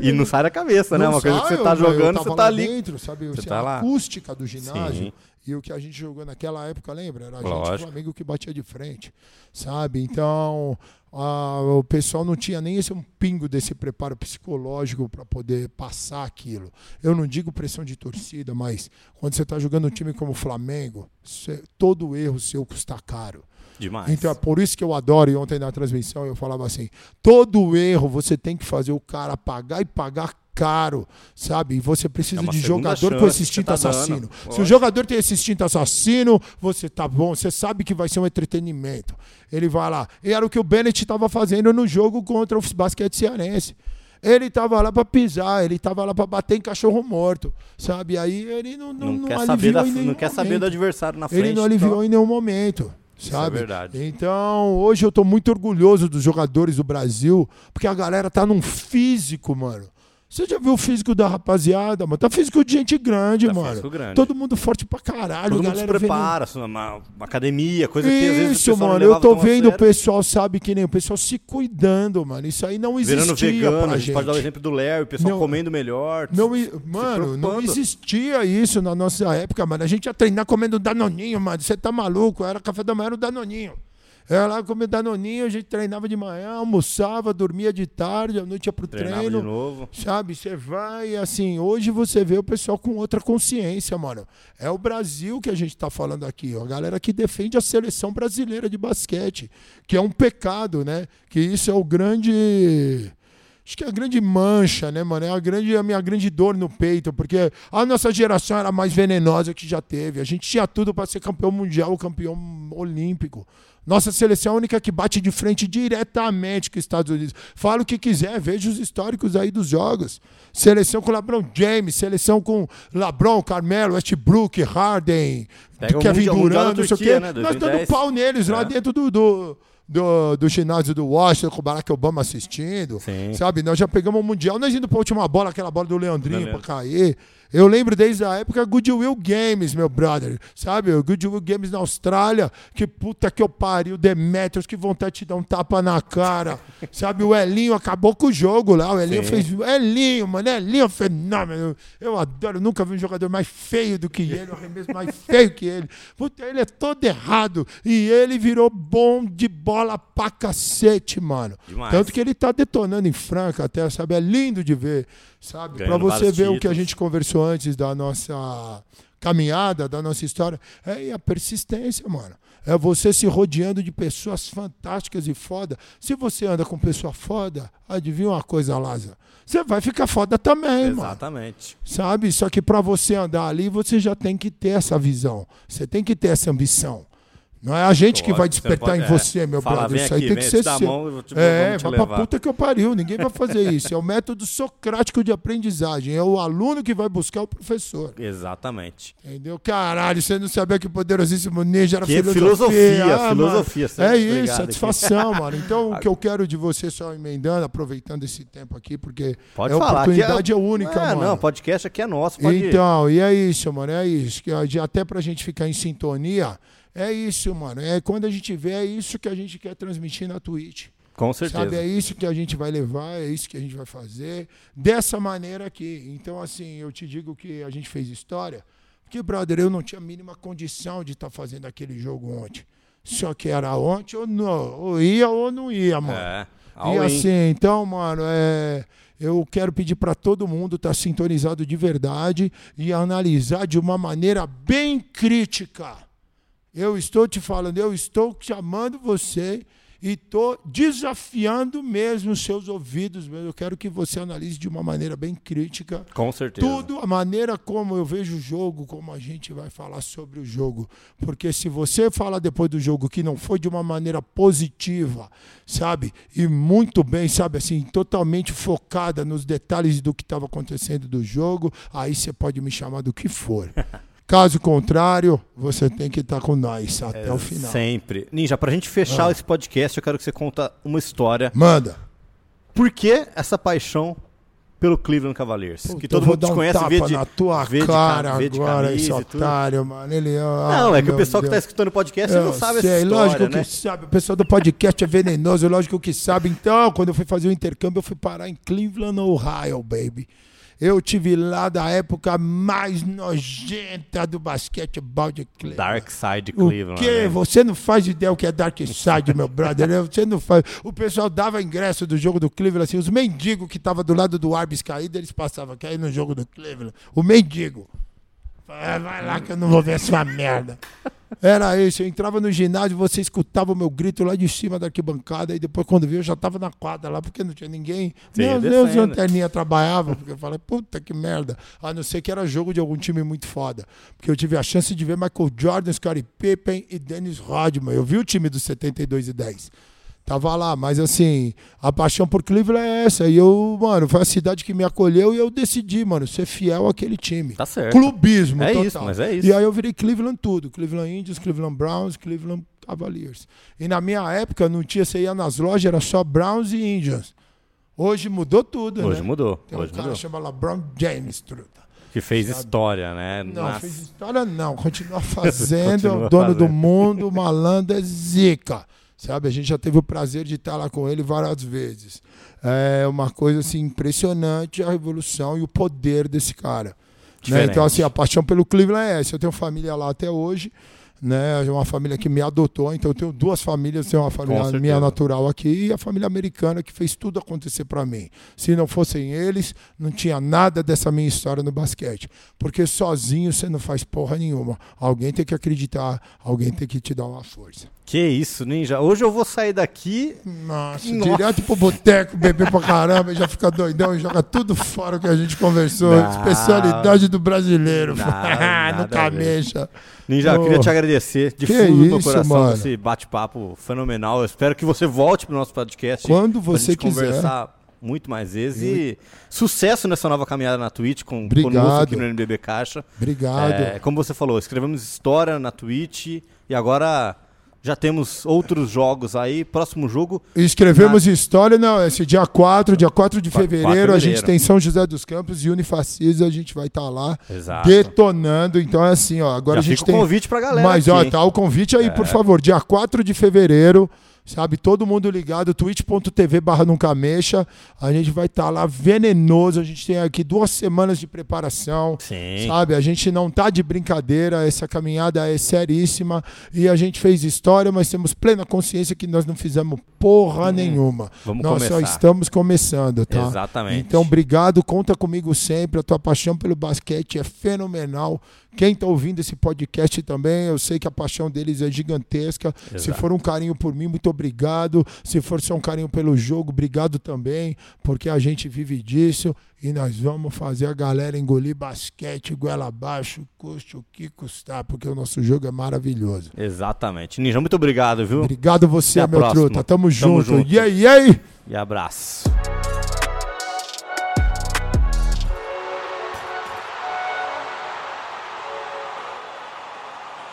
E não sai da cabeça, né? Não Uma coisa que você tá eu- eu jogando, tava você tá lá ali. Dentro, sabe? Você Assim, tá a lá. acústica do ginásio. Sim. E o que a gente jogou naquela época, lembra? Era a gente, o Lógico. Flamengo que batia de frente, sabe? Então, a- o pessoal não tinha nem esse um pingo desse preparo psicológico para poder passar aquilo. Eu não digo pressão de torcida, mas quando você está jogando um time como o Flamengo, você- todo erro seu custa caro. Demais. Então é por isso que eu adoro, e ontem na transmissão eu falava assim: todo erro você tem que fazer o cara pagar e pagar caro, sabe? E você precisa É de jogador com esse instinto tá assassino. dando. Se o jogador tem esse instinto assassino, você tá bom, você sabe que vai ser um entretenimento. Ele vai lá. E era o que o Bennett estava fazendo no jogo contra o basquete cearense. Ele tava lá para pisar, ele tava lá para bater em cachorro morto, sabe? Aí ele não, não, não, não quer saber, aliviou da, não quer saber do adversário na frente. Ele não aliviou então- em nenhum momento. Isso Sabe? é verdade. Então, hoje eu tô muito orgulhoso dos jogadores do Brasil, porque a galera tá num físico, mano. Você já viu o físico da rapaziada, mano? Tá físico de gente grande, Tá mano. físico grande. Todo mundo forte pra caralho, Todo mundo se vendo- prepara, assim, uma, uma academia, coisa que às vezes o Isso, pessoal mano, eu tô vendo o pessoal, sabe que nem o pessoal se cuidando, mano. Isso aí não existia Virando vegano, pra a gente, pode dar o exemplo do Léo, o pessoal Não. comendo melhor. Não, mano, não existia isso na nossa época, mano. A gente ia treinar comendo Danoninho, mano. Você tá maluco? Era café da manhã no Danoninho. Era lá comer Danoninho, a gente treinava de manhã, almoçava, dormia de tarde, à noite ia pro Treinava treino. de novo. Sabe, você vai assim, hoje você vê o pessoal com outra consciência, mano. É o Brasil que a gente tá falando aqui, ó. A galera que defende a seleção brasileira de basquete, que é um pecado, né? Que isso é o grande Acho que é a grande mancha, né, mano? É a, grande, a minha grande dor no peito, porque a nossa geração era a mais venenosa que já teve. A gente tinha tudo para ser campeão mundial, campeão olímpico. Nossa seleção é a única que bate de frente diretamente com os Estados Unidos. Fala o que quiser, veja os históricos aí dos jogos. Seleção com LeBron James, seleção com LeBron, Carmelo, Westbrook, Harden, Pega Kevin Durant, não sei o quê. né, Nós dando 2010. pau neles lá É. dentro do, do, do, do ginásio do Washington, com o Barack Obama assistindo. Sim. Sabe, nós já pegamos o Mundial, nós indo pra última bola, aquela bola do Leandrinho pra cair. Eu lembro desde a época Goodwill Games, meu brother. Sabe, o Goodwill Games na Austrália, que puta que eu pariu, Demetrius, que vontade de dar um tapa na cara. (laughs) Sabe, o Elinho acabou com o jogo lá. O Elinho Sim. fez. Elinho, mano, Elinho é um fenômeno. Eu adoro, nunca vi um jogador mais feio do que ele, um arremesso mais (laughs) feio que ele. Puta, ele é todo errado. E ele virou bom de bola pra cacete, mano. Demais. Tanto que ele tá detonando em Franca até, sabe? É lindo de ver, sabe? Pra Ganhando você ver o que a títulos. gente conversou antes da nossa caminhada, da nossa história. É a persistência, mano. É você se rodeando de pessoas fantásticas e foda. Se você anda com pessoa foda, adivinha uma coisa, Lázaro? Você vai ficar foda também, mano Exatamente. sabe? Só que para você andar ali, você já tem que ter essa visão. Você tem que ter essa ambição. Não é a gente que vai despertar pode- em é, você, meu fala, brother. Isso aí aqui, tem que ser seu. mão, te- é, vai pra levar. puta que eu pariu. Ninguém vai fazer isso. É o método socrático de aprendizagem. É o aluno que vai buscar o professor. (laughs) Exatamente. Entendeu? Caralho, você não sabia que o poderosíssimo ninja era Que é filosofia. filosofia, Ah, filosofia, mano. É isso, obrigado aqui. satisfação, mano. Então, o (laughs) que eu quero de você, só emendando, aproveitando esse tempo aqui, porque Pode a falar. oportunidade aqui é, única, é, mano. Não, podcast aqui é nosso. Pode Então, e é isso, mano, é isso. Até pra gente ficar em sintonia, é isso, mano. É quando a gente vê, é isso que a gente quer transmitir na Twitch. Com certeza. Sabe, é isso que a gente vai levar, é isso que a gente vai fazer. Dessa maneira aqui. Então, assim, eu te digo que a gente fez história. Porque, brother, eu não tinha a mínima condição de estar fazendo aquele jogo ontem. Só que era ontem ou não. Ou ia ou não ia, mano. É. E assim, então, mano, é, eu quero pedir para todo mundo estar sintonizado de verdade e analisar de uma maneira bem crítica. Eu estou te falando, eu estou chamando você e tô desafiando mesmo os seus ouvidos. Eu quero que você analise de uma maneira bem crítica. Com certeza. Tudo, a maneira como eu vejo o jogo, como a gente vai falar sobre o jogo. Porque se você falar depois do jogo que não foi de uma maneira positiva, sabe? E muito bem, sabe? Assim, totalmente focada nos detalhes do que estava acontecendo do jogo, aí você pode me chamar do que for. (laughs) Caso contrário, você tem que estar com nós até É, o final. Sempre. Ninja, pra gente fechar Ah. esse podcast, eu quero que você conta uma história. Manda. Por que essa paixão pelo Cleveland Cavaliers? Puta, que todo mundo te um vê de... na tua vê de cara vê de agora, esse otário, mano. Ele, Não, ah, é que o pessoal que tá Deus. escutando o podcast não Eu sabe sei, essa história, lógico né? que sabe. O pessoal do podcast é venenoso, lógico que sabe. Então, quando eu fui fazer o intercâmbio, eu fui parar em Cleveland, Ohio, baby. Eu tive lá da época mais nojenta do basquetebol de Cleveland. Dark Side O Cleveland. quê? né? Você não faz ideia o que é Dark Side, meu brother. Você não faz. O pessoal dava ingresso do jogo do Cleveland, assim, os mendigos que estavam do lado do Arbis caído, eles passavam aí no jogo do Cleveland. O mendigo. Ah, vai lá que eu não vou ver essa merda. Era isso, eu entrava no ginásio, você escutava o meu grito lá de cima da arquibancada, e depois quando viu, eu já tava na quadra lá, porque não tinha ninguém. Nem, nem os descendo. lanterninha trabalhavam, porque eu falei, puta que merda. A não ser que era jogo de algum time muito foda. Porque eu tive a chance de ver Michael Jordan, Scottie Pippen e Dennis Rodman. Eu vi o time dos 72 e 10. Tava lá, mas assim, a paixão por Cleveland é essa. E eu, mano, foi a cidade que me acolheu e eu decidi, mano, ser fiel àquele time. Tá certo. Clubismo, É total. isso, mas é isso. E aí eu virei Cleveland tudo. Cleveland Indians, Cleveland Browns, Cleveland Cavaliers. E na minha época não tinha, você ia nas lojas, era só Browns e Indians. Hoje mudou tudo, Hoje né? mudou. Tem um Hoje cara mudou. chama LeBron James, truta. Que fez história, né? Não, fez história não. Continua (laughs) fazendo, é Continua o dono do fazendo. mundo, malandro é zica. Sabe, a gente já teve o prazer de estar lá com ele várias vezes. É uma coisa assim impressionante a revolução e o poder desse cara. Né? Então, assim, a paixão pelo Cleveland é essa. Eu tenho família lá até hoje, né? É uma família que me adotou, então eu tenho duas famílias, tenho uma família minha natural aqui e a família americana que fez tudo acontecer para mim. Se não fossem eles, não tinha nada dessa minha história no basquete, porque sozinho você não faz porra nenhuma. Alguém tem que acreditar, alguém tem que te dar uma força. Que isso, Ninja. Hoje eu vou sair daqui. Nossa, Nossa. direto pro boteco, beber pra caramba, e já fica doidão e joga tudo fora que a gente conversou. Não. Especialidade do brasileiro. Não, no (laughs) nada a ver. camecha. Ninja, eu queria te agradecer de Que fundo do isso, coração mano. esse bate-papo fenomenal. Eu espero que você volte pro nosso podcast. Quando você gente quiser. conversar muito mais vezes. E sucesso nessa nova caminhada na Twitch com Obrigado. conosco aqui no NBB Caixa. Obrigado. É, como você falou, escrevemos história na Twitch e agora já temos outros jogos aí. Próximo jogo, Escrevemos história, não, esse dia 4, dia 4 de Qua- 4 de fevereiro, a gente fevereiro. tem São José dos Campos e Unifacisa, a gente vai estar lá Exato. detonando. Então é assim, ó, agora já a gente tem convite pra galera. Mas, aqui, ó, tá o convite aí, por favor. Dia 4 de fevereiro, sabe? Todo mundo ligado, twitch.tv barra nunca mexa. A gente vai estar lá venenoso. A gente tem aqui duas semanas de preparação. Sim. Sabe, a gente não tá de brincadeira, essa caminhada é seríssima e a gente fez história, mas temos plena consciência que nós não fizemos porra nenhuma. Hum. Vamos nós só começar. estamos começando, tá? Exatamente. Então, obrigado, conta comigo sempre. A tua paixão pelo basquete é fenomenal. Quem está ouvindo esse podcast também, eu sei que a paixão deles é gigantesca. Se Exato. for um carinho por mim, muito obrigado. Se for só um carinho pelo jogo, obrigado também, porque a gente vive disso e nós vamos fazer a galera engolir basquete goela abaixo, custe o que custar, porque o nosso jogo é maravilhoso. Exatamente. Ninja, muito obrigado, viu? Obrigado você, Até meu próxima. truta. Tamo junto. junto. E aí, e aí? E abraço.